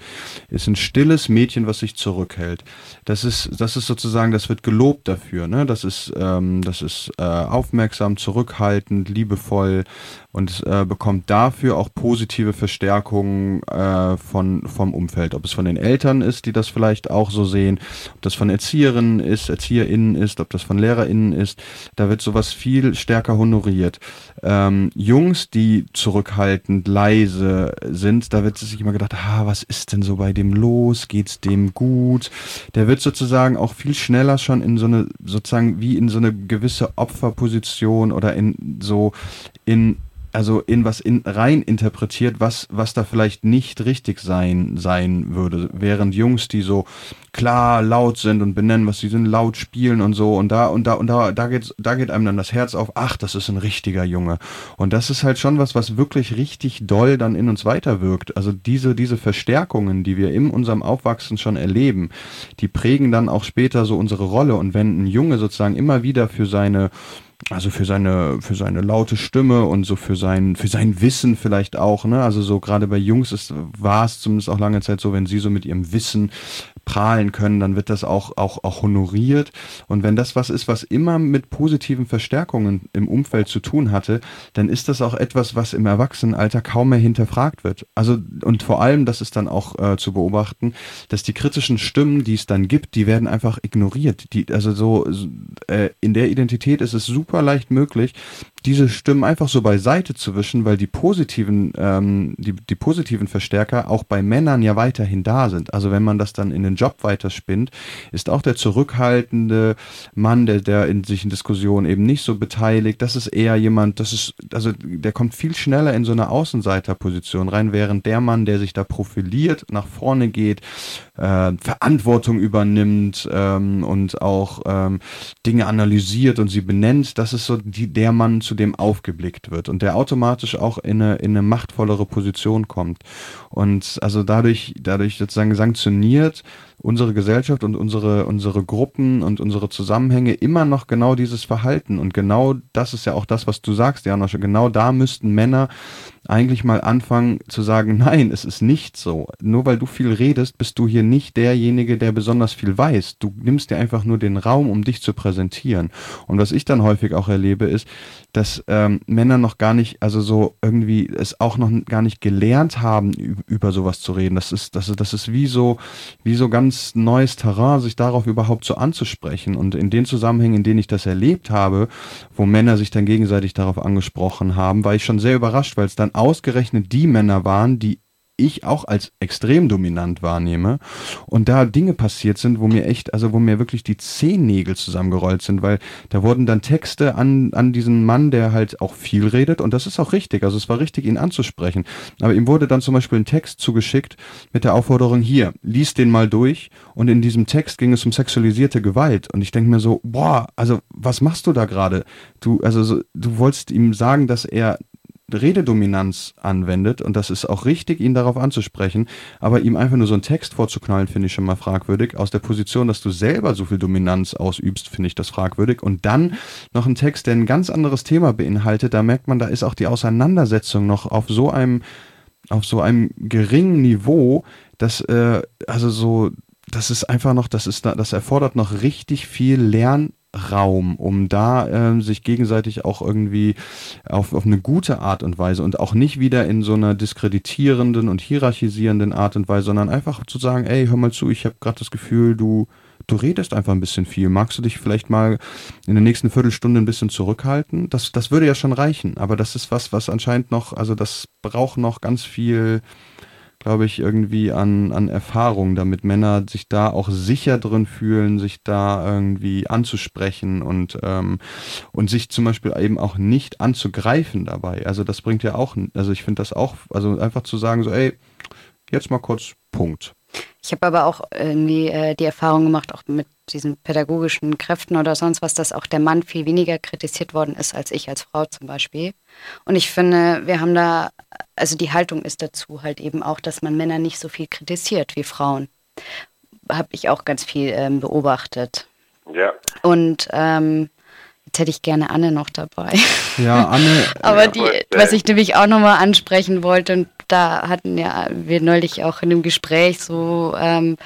ist ein stilles Mädchen, was sich zurückhält. Das ist, das ist sozusagen, das wird gelobt dafür. Ne? Das ist, ähm, das ist äh, aufmerksam, zurückhaltend, liebevoll und äh, bekommt dafür auch positive Verstärkungen äh, von, vom Umfeld. Ob es von den Eltern ist, die das vielleicht auch so sehen, ob das von Erzieherinnen ist, ErzieherInnen ist, ob das von LehrerInnen ist, da wird sowas viel stärker honoriert. Ähm, Jungs, die zurückhaltend, leise sind, da wird sich immer gedacht, ah, was ist denn so bei dem los? Geht's dem gut? Der wird sozusagen auch viel schneller schon in so eine, sozusagen wie in so eine gewisse Opferposition oder in so in also in was in, rein interpretiert, was, was da vielleicht nicht richtig sein, sein würde. Während Jungs, die so klar laut sind und benennen, was sie sind, laut spielen und so und da und da und da, da geht, da geht einem dann das Herz auf, ach, das ist ein richtiger Junge. Und das ist halt schon was, was wirklich richtig doll dann in uns weiterwirkt. Also diese, diese Verstärkungen, die wir in unserem Aufwachsen schon erleben, die prägen dann auch später so unsere Rolle. Und wenn ein Junge sozusagen immer wieder für seine also für seine, für seine laute Stimme und so für sein, für sein Wissen vielleicht auch, ne? Also so gerade bei Jungs ist, war es zumindest auch lange Zeit so, wenn sie so mit ihrem Wissen prahlen können, dann wird das auch, auch, auch honoriert. Und wenn das was ist, was immer mit positiven Verstärkungen im Umfeld zu tun hatte, dann ist das auch etwas, was im Erwachsenenalter kaum mehr hinterfragt wird. Also, und vor allem, das ist dann auch äh, zu beobachten, dass die kritischen Stimmen, die es dann gibt, die werden einfach ignoriert. Die, also so, äh, in der Identität ist es super leicht möglich, diese Stimmen einfach so beiseite zu wischen, weil die positiven, ähm, die, die positiven Verstärker auch bei Männern ja weiterhin da sind. Also wenn man das dann in den Job weiterspinnt, ist auch der zurückhaltende Mann, der, der in sich in Diskussionen eben nicht so beteiligt, das ist eher jemand, das ist, also der kommt viel schneller in so eine Außenseiterposition rein, während der Mann, der sich da profiliert, nach vorne geht, äh, Verantwortung übernimmt ähm, und auch ähm, Dinge analysiert und sie benennt, das ist so die, der Mann, zu dem aufgeblickt wird und der automatisch auch in eine, in eine machtvollere Position kommt. Und also dadurch, dadurch sozusagen sanktioniert unsere Gesellschaft und unsere, unsere Gruppen und unsere Zusammenhänge immer noch genau dieses Verhalten. Und genau das ist ja auch das, was du sagst, Janosch. Genau da müssten Männer eigentlich mal anfangen zu sagen, nein, es ist nicht so. Nur weil du viel redest, bist du hier nicht derjenige, der besonders viel weiß. Du nimmst dir einfach nur den Raum, um dich zu präsentieren. Und was ich dann häufig auch erlebe, ist, dass ähm, Männer noch gar nicht, also so irgendwie es auch noch gar nicht gelernt haben, über sowas zu reden. Das ist, das das ist wie so, wie so ganz neues Terrain, sich darauf überhaupt so anzusprechen. Und in den Zusammenhängen, in denen ich das erlebt habe, wo Männer sich dann gegenseitig darauf angesprochen haben, war ich schon sehr überrascht, weil es dann ausgerechnet die Männer waren, die ich auch als extrem dominant wahrnehme und da Dinge passiert sind, wo mir echt, also wo mir wirklich die Zehennägel zusammengerollt sind, weil da wurden dann Texte an, an diesen Mann, der halt auch viel redet und das ist auch richtig, also es war richtig, ihn anzusprechen, aber ihm wurde dann zum Beispiel ein Text zugeschickt mit der Aufforderung, hier, lies den mal durch und in diesem Text ging es um sexualisierte Gewalt und ich denke mir so, boah, also was machst du da gerade? Du, also so, du wolltest ihm sagen, dass er Rededominanz anwendet, und das ist auch richtig, ihn darauf anzusprechen, aber ihm einfach nur so einen Text vorzuknallen, finde ich schon mal fragwürdig. Aus der Position, dass du selber so viel Dominanz ausübst, finde ich das fragwürdig. Und dann noch ein Text, der ein ganz anderes Thema beinhaltet, da merkt man, da ist auch die Auseinandersetzung noch auf so einem, auf so einem geringen Niveau, dass, äh, also so, das ist einfach noch, das ist, das erfordert noch richtig viel Lern, Raum, um da äh, sich gegenseitig auch irgendwie auf, auf eine gute Art und Weise und auch nicht wieder in so einer diskreditierenden und hierarchisierenden Art und Weise, sondern einfach zu sagen, ey, hör mal zu, ich habe gerade das Gefühl, du, du redest einfach ein bisschen viel. Magst du dich vielleicht mal in der nächsten Viertelstunde ein bisschen zurückhalten? Das, das würde ja schon reichen, aber das ist was, was anscheinend noch, also das braucht noch ganz viel glaube ich, irgendwie an, an Erfahrung, damit Männer sich da auch sicher drin fühlen, sich da irgendwie anzusprechen und, ähm, und sich zum Beispiel eben auch nicht anzugreifen dabei. Also das bringt ja auch, also ich finde das auch, also einfach zu sagen, so, ey, jetzt mal kurz Punkt. Ich habe aber auch irgendwie äh, die Erfahrung gemacht, auch mit diesen pädagogischen Kräften oder sonst was, dass auch der Mann viel weniger kritisiert worden ist als ich als Frau zum Beispiel. Und ich finde, wir haben da, also die Haltung ist dazu halt eben auch, dass man Männer nicht so viel kritisiert wie Frauen. Habe ich auch ganz viel ähm, beobachtet. Ja. Und ähm, Jetzt hätte ich gerne Anne noch dabei. Ja, Anne. Aber ja, die, was ich nämlich auch nochmal ansprechen wollte, und da hatten ja wir neulich auch in dem Gespräch so, ähm,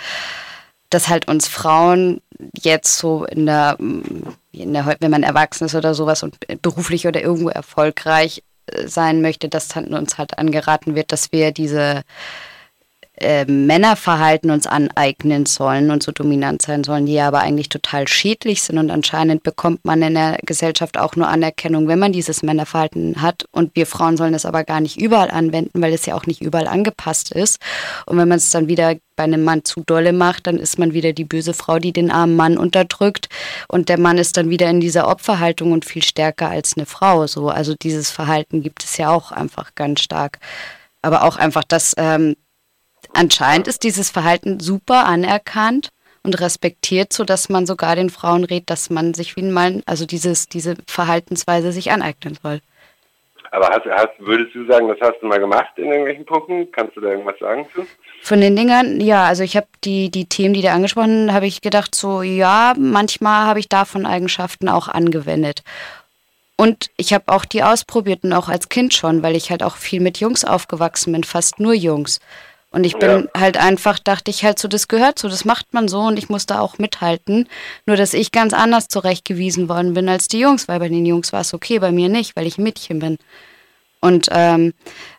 dass halt uns Frauen jetzt so in der, in der, wenn man erwachsen ist oder sowas und beruflich oder irgendwo erfolgreich äh, sein möchte, dass uns halt angeraten wird, dass wir diese äh, Männerverhalten uns aneignen sollen und so dominant sein sollen, die aber eigentlich total schädlich sind. Und anscheinend bekommt man in der Gesellschaft auch nur Anerkennung, wenn man dieses Männerverhalten hat. Und wir Frauen sollen das aber gar nicht überall anwenden, weil es ja auch nicht überall angepasst ist. Und wenn man es dann wieder bei einem Mann zu dolle macht, dann ist man wieder die böse Frau, die den armen Mann unterdrückt. Und der Mann ist dann wieder in dieser Opferhaltung und viel stärker als eine Frau. So, also dieses Verhalten gibt es ja auch einfach ganz stark. Aber auch einfach, dass ähm, anscheinend ist dieses Verhalten super anerkannt und respektiert, sodass man sogar den Frauen rät, dass man sich wie ein Mann, also dieses, diese Verhaltensweise sich aneignen soll. Aber hast, hast, würdest du sagen, das hast du mal gemacht in irgendwelchen Punkten? Kannst du da irgendwas sagen zu? Von den Dingern, ja, also ich habe die, die Themen, die da angesprochen habe ich gedacht, so ja, manchmal habe ich davon Eigenschaften auch angewendet. Und ich habe auch die ausprobiert und auch als Kind schon, weil ich halt auch viel mit Jungs aufgewachsen bin, fast nur Jungs. Und ich bin ja. halt einfach, dachte ich halt so, das gehört so, das macht man so und ich muss da auch mithalten. Nur, dass ich ganz anders zurechtgewiesen worden bin als die Jungs, weil bei den Jungs war es okay, bei mir nicht, weil ich ein Mädchen bin. Und ähm,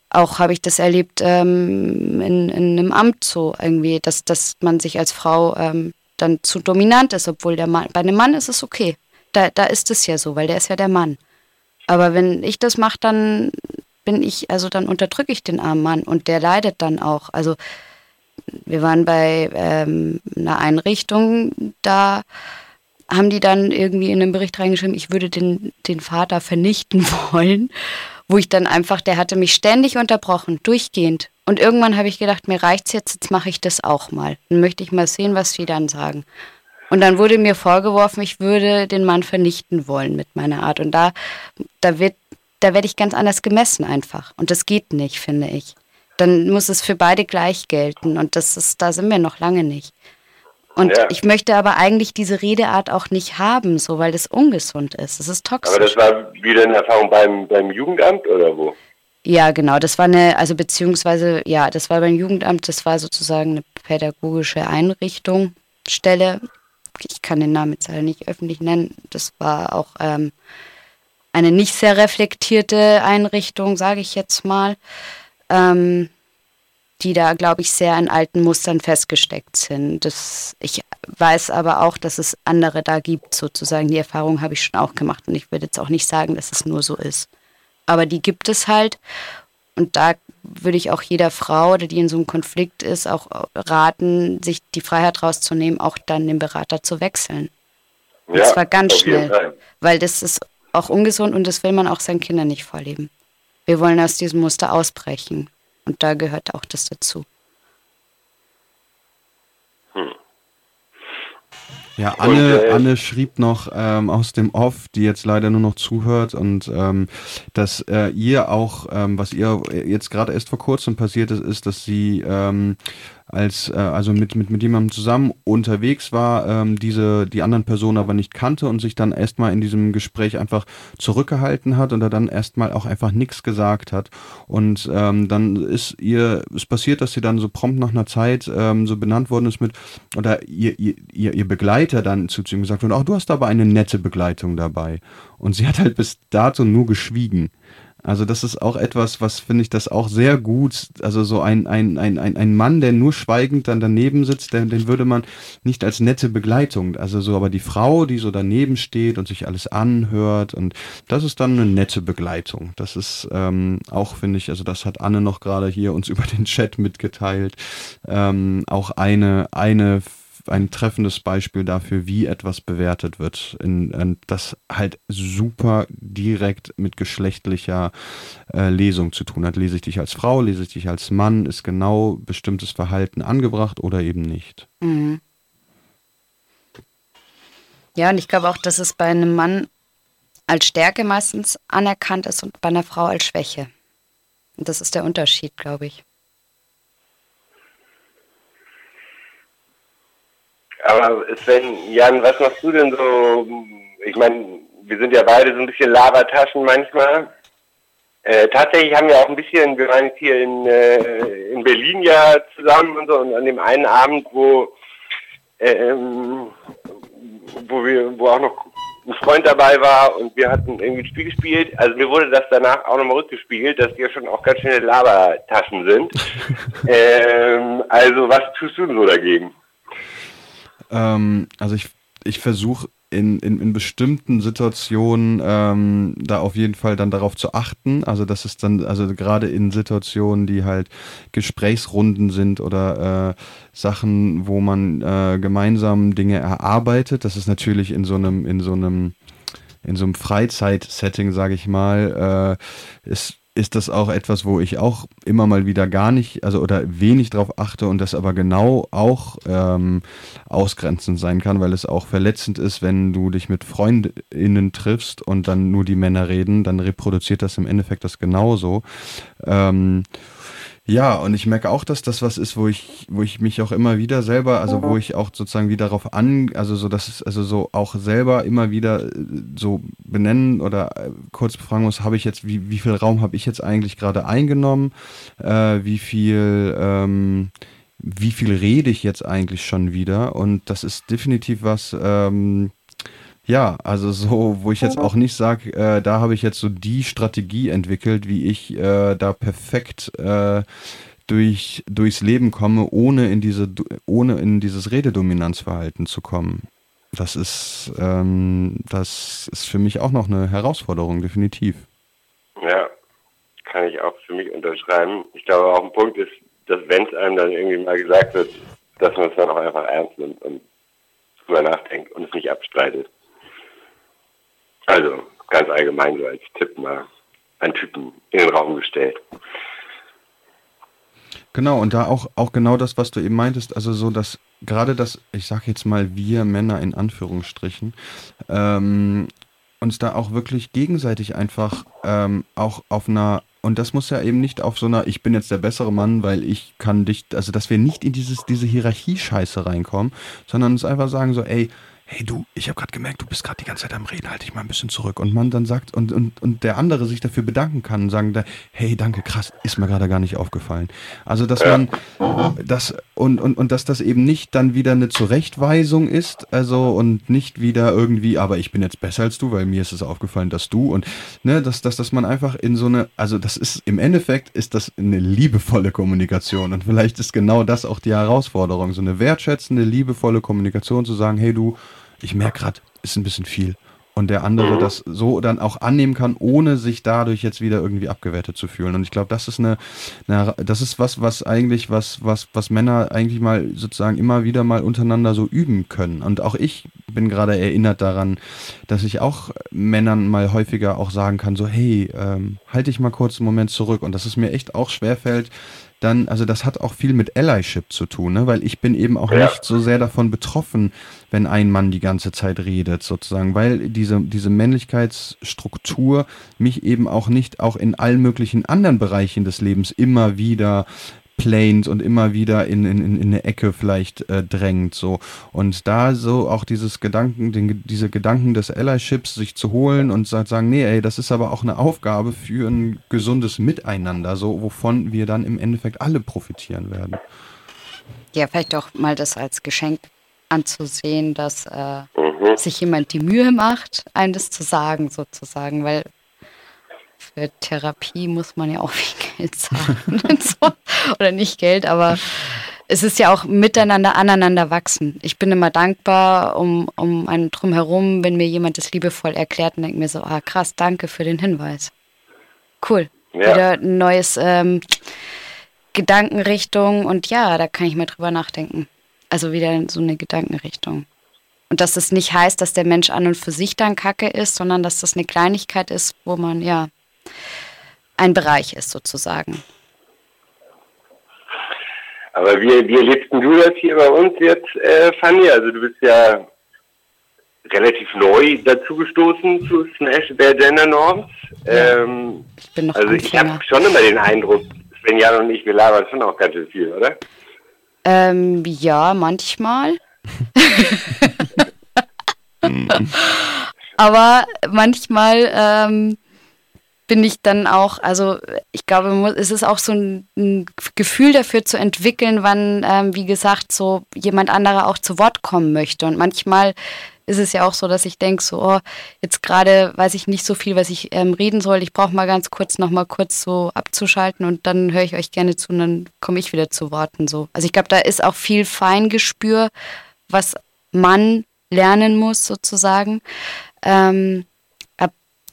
auch habe ich das erlebt ähm, in, in einem Amt so irgendwie, dass, dass man sich als Frau ähm, dann zu dominant ist, obwohl der Mann, bei einem Mann ist es okay. Da, da ist es ja so, weil der ist ja der Mann. Aber wenn ich das mache, dann bin ich, also dann unterdrücke ich den armen Mann und der leidet dann auch. Also wir waren bei ähm, einer Einrichtung, da haben die dann irgendwie in den Bericht reingeschrieben, ich würde den, den Vater vernichten wollen, wo ich dann einfach, der hatte mich ständig unterbrochen, durchgehend. Und irgendwann habe ich gedacht, mir reicht's jetzt, jetzt mache ich das auch mal. Dann möchte ich mal sehen, was die dann sagen. Und dann wurde mir vorgeworfen, ich würde den Mann vernichten wollen mit meiner Art. Und da, da wird da werde ich ganz anders gemessen einfach. Und das geht nicht, finde ich. Dann muss es für beide gleich gelten. Und das ist, da sind wir noch lange nicht. Und ja. ich möchte aber eigentlich diese Redeart auch nicht haben, so weil das ungesund ist. Das ist toxisch. Aber das war wieder eine Erfahrung beim, beim Jugendamt oder wo? Ja, genau. Das war eine, also beziehungsweise, ja, das war beim Jugendamt, das war sozusagen eine pädagogische Einrichtung, Stelle. Ich kann den Namen jetzt leider nicht öffentlich nennen. Das war auch ähm, eine nicht sehr reflektierte Einrichtung, sage ich jetzt mal, ähm, die da, glaube ich, sehr in alten Mustern festgesteckt sind. Das, ich weiß aber auch, dass es andere da gibt, sozusagen. Die Erfahrung habe ich schon auch gemacht und ich würde jetzt auch nicht sagen, dass es nur so ist. Aber die gibt es halt. Und da würde ich auch jeder Frau, oder die in so einem Konflikt ist, auch raten, sich die Freiheit rauszunehmen, auch dann den Berater zu wechseln. Und ja, zwar ganz schnell. Weil das ist auch ungesund und das will man auch seinen Kindern nicht vorleben. Wir wollen aus diesem Muster ausbrechen und da gehört auch das dazu. Hm. Ja, Anne, äh, Anne schrieb noch ähm, aus dem Off, die jetzt leider nur noch zuhört und ähm, dass äh, ihr auch, ähm, was ihr jetzt gerade erst vor kurzem passiert ist, ist, dass sie ähm, als äh, also mit, mit, mit jemandem zusammen unterwegs war, ähm, diese die anderen Personen aber nicht kannte und sich dann erstmal in diesem Gespräch einfach zurückgehalten hat und er dann erstmal auch einfach nichts gesagt hat. Und ähm, dann ist ihr, es passiert, dass sie dann so prompt nach einer Zeit ähm, so benannt worden ist mit, oder ihr, ihr, ihr Begleiter dann zu, ihm gesagt hat, ach, du hast aber eine nette Begleitung dabei. Und sie hat halt bis dato nur geschwiegen. Also das ist auch etwas, was finde ich das auch sehr gut, also so ein, ein, ein, ein, Mann, der nur schweigend dann daneben sitzt, den, den würde man nicht als nette Begleitung, also so, aber die Frau, die so daneben steht und sich alles anhört und das ist dann eine nette Begleitung. Das ist ähm, auch, finde ich, also das hat Anne noch gerade hier uns über den Chat mitgeteilt, ähm, auch eine, eine ein treffendes Beispiel dafür, wie etwas bewertet wird. In, in, das halt super direkt mit geschlechtlicher äh, Lesung zu tun hat. Lese ich dich als Frau, lese ich dich als Mann, ist genau bestimmtes Verhalten angebracht oder eben nicht. Mhm. Ja, und ich glaube auch, dass es bei einem Mann als Stärke meistens anerkannt ist und bei einer Frau als Schwäche. Und das ist der Unterschied, glaube ich. Aber Sven, Jan, was machst du denn so? Ich meine, wir sind ja beide so ein bisschen Labertaschen manchmal. Äh, tatsächlich haben wir auch ein bisschen, wir waren jetzt hier in, äh, in Berlin ja zusammen und so, und an dem einen Abend, wo, ähm, wo wir, wo auch noch ein Freund dabei war und wir hatten irgendwie ein Spiel gespielt. Also mir wurde das danach auch nochmal rückgespiegelt, dass wir schon auch ganz schöne Labertaschen sind. ähm, also was tust du denn so dagegen? Ähm, also ich, ich versuche in, in, in bestimmten Situationen ähm, da auf jeden Fall dann darauf zu achten. Also das ist dann, also gerade in Situationen, die halt Gesprächsrunden sind oder äh, Sachen, wo man äh, gemeinsam Dinge erarbeitet. Das ist natürlich in so einem, in so einem, in so einem Freizeitsetting, sage ich mal, äh, ist ist das auch etwas, wo ich auch immer mal wieder gar nicht, also oder wenig drauf achte und das aber genau auch ähm, ausgrenzend sein kann, weil es auch verletzend ist, wenn du dich mit FreundInnen triffst und dann nur die Männer reden, dann reproduziert das im Endeffekt das genauso. Ähm, Ja, und ich merke auch, dass das was ist, wo ich, wo ich mich auch immer wieder selber, also wo ich auch sozusagen wieder darauf an, also so, dass es, also so auch selber immer wieder äh, so benennen oder äh, kurz befragen muss, habe ich jetzt, wie, wie viel Raum habe ich jetzt eigentlich gerade eingenommen, äh, wie viel, ähm, wie viel rede ich jetzt eigentlich schon wieder? Und das ist definitiv was, ähm, ja, also so, wo ich jetzt auch nicht sage, äh, da habe ich jetzt so die Strategie entwickelt, wie ich äh, da perfekt äh, durch, durchs Leben komme, ohne in diese, ohne in dieses Rededominanzverhalten zu kommen. Das ist, ähm, das ist für mich auch noch eine Herausforderung, definitiv. Ja, kann ich auch für mich unterschreiben. Ich glaube auch ein Punkt ist, dass wenn es einem dann irgendwie mal gesagt wird, dass man es dann auch einfach ernst nimmt und drüber nachdenkt und es nicht abstreitet. Also ganz allgemein so als Tipp mal einen Typen in den Raum gestellt. Genau, und da auch, auch genau das, was du eben meintest, also so, dass gerade das, ich sag jetzt mal wir Männer in Anführungsstrichen, ähm, uns da auch wirklich gegenseitig einfach ähm, auch auf einer, und das muss ja eben nicht auf so einer, ich bin jetzt der bessere Mann, weil ich kann dich, also dass wir nicht in dieses, diese Hierarchie-Scheiße reinkommen, sondern uns einfach sagen so, ey, hey du, ich habe gerade gemerkt, du bist gerade die ganze Zeit am Reden, halte dich mal ein bisschen zurück. Und man dann sagt, und, und, und der andere sich dafür bedanken kann und sagen, hey, danke, krass, ist mir gerade gar nicht aufgefallen. Also, dass man das und, und, und dass das eben nicht dann wieder eine Zurechtweisung ist, also und nicht wieder irgendwie, aber ich bin jetzt besser als du, weil mir ist es aufgefallen, dass du und ne, dass, dass, dass man einfach in so eine, also das ist im Endeffekt ist das eine liebevolle Kommunikation und vielleicht ist genau das auch die Herausforderung, so eine wertschätzende, liebevolle Kommunikation zu sagen, hey du, ich merke gerade, ist ein bisschen viel. Und der andere das so dann auch annehmen kann, ohne sich dadurch jetzt wieder irgendwie abgewertet zu fühlen. Und ich glaube, das ist eine, eine, das ist was, was eigentlich, was, was, was Männer eigentlich mal sozusagen immer wieder mal untereinander so üben können. Und auch ich bin gerade erinnert daran, dass ich auch Männern mal häufiger auch sagen kann, so, hey, ähm, halt dich mal kurz einen Moment zurück. Und dass es mir echt auch schwerfällt, dann, also das hat auch viel mit Allyship zu tun, ne? weil ich bin eben auch ja. nicht so sehr davon betroffen, wenn ein Mann die ganze Zeit redet, sozusagen, weil diese, diese Männlichkeitsstruktur mich eben auch nicht auch in allen möglichen anderen Bereichen des Lebens immer wieder plaint und immer wieder in, in, in eine Ecke vielleicht äh, drängt. So. Und da so auch dieses Gedanken, den, diese Gedanken des Allyships sich zu holen und sagen, nee, ey, das ist aber auch eine Aufgabe für ein gesundes Miteinander, so wovon wir dann im Endeffekt alle profitieren werden. Ja, vielleicht auch mal das als Geschenk anzusehen, dass äh, mhm. sich jemand die Mühe macht, einem das zu sagen, sozusagen, weil für Therapie muss man ja auch viel Geld zahlen. so. Oder nicht Geld, aber es ist ja auch miteinander, aneinander wachsen. Ich bin immer dankbar um, um einen drumherum, wenn mir jemand das liebevoll erklärt und denkt mir so, ah krass, danke für den Hinweis. Cool. Ja. Wieder ein neues ähm, Gedankenrichtung und ja, da kann ich mal drüber nachdenken. Also wieder so eine Gedankenrichtung. Und dass das nicht heißt, dass der Mensch an und für sich dann Kacke ist, sondern dass das eine Kleinigkeit ist, wo man ja ein Bereich ist sozusagen. Aber wie, wie erlebst du das hier bei uns jetzt, äh, Fanny? Also du bist ja relativ neu dazugestoßen zu Smash der Gender Norms. Ja, ähm, ich bin noch also ich habe schon immer den Eindruck, Sven und ich, wir labern schon auch ganz schön viel, oder? Ähm, ja, manchmal. Aber manchmal ähm, bin ich dann auch, also ich glaube, es ist auch so ein, ein Gefühl dafür zu entwickeln, wann, ähm, wie gesagt, so jemand anderer auch zu Wort kommen möchte. Und manchmal ist es ja auch so, dass ich denke, so, oh, jetzt gerade weiß ich nicht so viel, was ich ähm, reden soll. Ich brauche mal ganz kurz noch mal kurz so abzuschalten und dann höre ich euch gerne zu und dann komme ich wieder zu Worten. So. Also ich glaube, da ist auch viel Feingespür, was man lernen muss sozusagen. Ähm,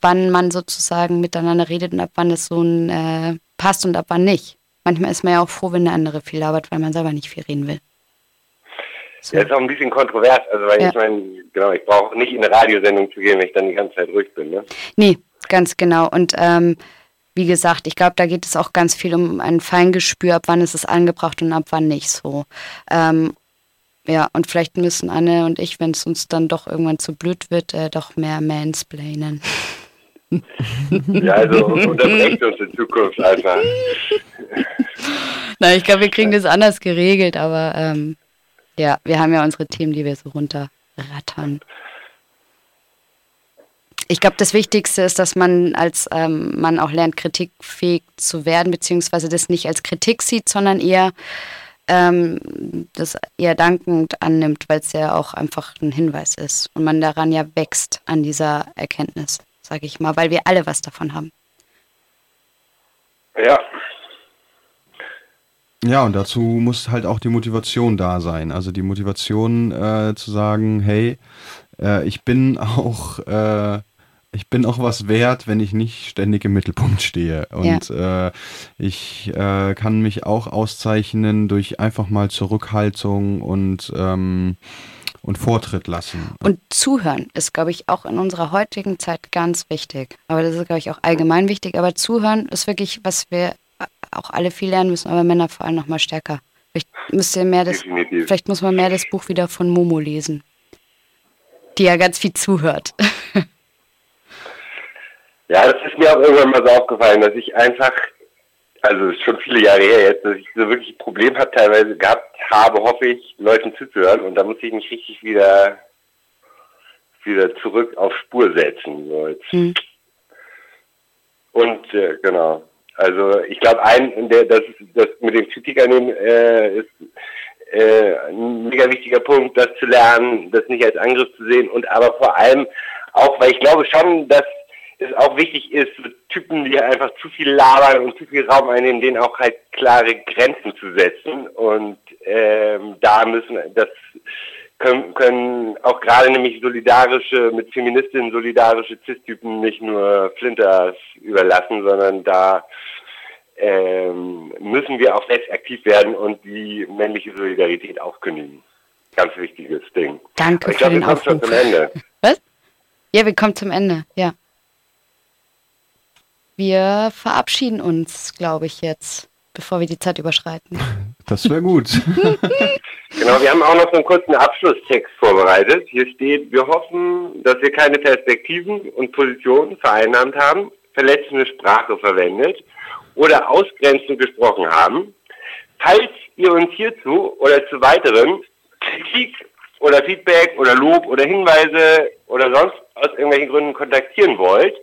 wann man sozusagen miteinander redet und ab wann es so ein äh, passt und ab wann nicht. Manchmal ist man ja auch froh, wenn der andere viel labert, weil man selber nicht viel reden will. So. Ja, ist auch ein bisschen kontrovers, also weil ja. ich meine, genau, ich brauche nicht in eine Radiosendung zu gehen, wenn ich dann die ganze Zeit ruhig bin, ne? Nee, ganz genau. Und ähm, wie gesagt, ich glaube, da geht es auch ganz viel um ein Feingespür, ab wann ist es angebracht und ab wann nicht so. Ähm, ja, und vielleicht müssen Anne und ich, wenn es uns dann doch irgendwann zu blöd wird, äh, doch mehr mansplainen. ja, also unterbrecht uns in Zukunft einfach. Na, ich glaube, wir kriegen das anders geregelt, aber ähm, ja, wir haben ja unsere Themen, die wir so runterrattern. Ich glaube, das Wichtigste ist, dass man als ähm, man auch lernt, kritikfähig zu werden, beziehungsweise das nicht als Kritik sieht, sondern eher ähm, das eher dankend annimmt, weil es ja auch einfach ein Hinweis ist und man daran ja wächst an dieser Erkenntnis, sage ich mal, weil wir alle was davon haben. Ja. Ja, und dazu muss halt auch die Motivation da sein. Also die Motivation äh, zu sagen, hey, äh, ich bin auch äh, ich bin auch was wert, wenn ich nicht ständig im Mittelpunkt stehe. Und ja. äh, ich äh, kann mich auch auszeichnen durch einfach mal Zurückhaltung und, ähm, und Vortritt lassen. Und zuhören ist, glaube ich, auch in unserer heutigen Zeit ganz wichtig. Aber das ist, glaube ich, auch allgemein wichtig. Aber zuhören ist wirklich, was wir auch alle viel lernen müssen, aber Männer vor allem noch mal stärker. Vielleicht, müsst ihr mehr das, vielleicht muss man mehr das Buch wieder von Momo lesen, die ja ganz viel zuhört. Ja, das ist mir auch irgendwann mal so aufgefallen, dass ich einfach, also schon viele Jahre her jetzt, dass ich so wirklich ein Problem habe, teilweise gehabt habe, hoffe ich, Leuten zuzuhören und da muss ich mich richtig wieder wieder zurück auf Spur setzen. So mhm. Und äh, genau. Also ich glaube, ein, der, das, das mit dem Kritiker nehmen äh, ist äh, ein mega wichtiger Punkt, das zu lernen, das nicht als Angriff zu sehen und aber vor allem auch, weil ich glaube schon, dass es auch wichtig ist, so Typen, die einfach zu viel labern und zu viel Raum einnehmen, denen auch halt klare Grenzen zu setzen. Und ähm, da müssen, das können, können auch gerade nämlich solidarische, mit Feministinnen solidarische Cis-Typen nicht nur Flinters überlassen, sondern da ähm, müssen wir auch selbst aktiv werden und die männliche Solidarität aufkündigen. Ganz wichtiges Ding. Danke ich für glaub, den Aufruf. Schon zum Ende. Was? Ja, wir kommen zum Ende, ja. Wir verabschieden uns, glaube ich, jetzt, bevor wir die Zeit überschreiten. Das wäre gut. genau, wir haben auch noch so einen kurzen Abschlusstext vorbereitet. Hier steht, wir hoffen, dass wir keine Perspektiven und Positionen vereinnahmt haben, verletzende Sprache verwendet oder ausgrenzend gesprochen haben. Falls ihr uns hierzu oder zu weiteren Kritik oder Feedback oder Lob oder Hinweise oder sonst aus irgendwelchen Gründen kontaktieren wollt,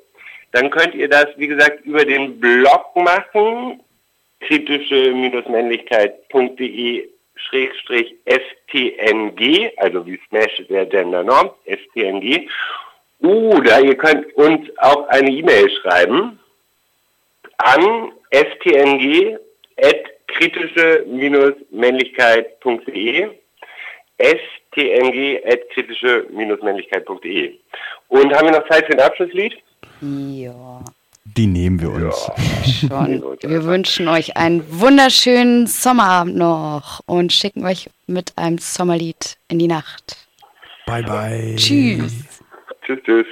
dann könnt ihr das, wie gesagt, über den Blog machen, kritische-männlichkeit.de Schrägstrich STNG, also wie Smash der Gender Norm, STNG. Oder ihr könnt uns auch eine E-Mail schreiben an stng at kritische-männlichkeit.de stng at kritische-männlichkeit.de Und haben wir noch Zeit für ein Abschlusslied? Ja. Die nehmen wir uns. Ja, schon. Wir wünschen euch einen wunderschönen Sommerabend noch und schicken euch mit einem Sommerlied in die Nacht. Bye, bye. Tschüss. Tschüss, tschüss.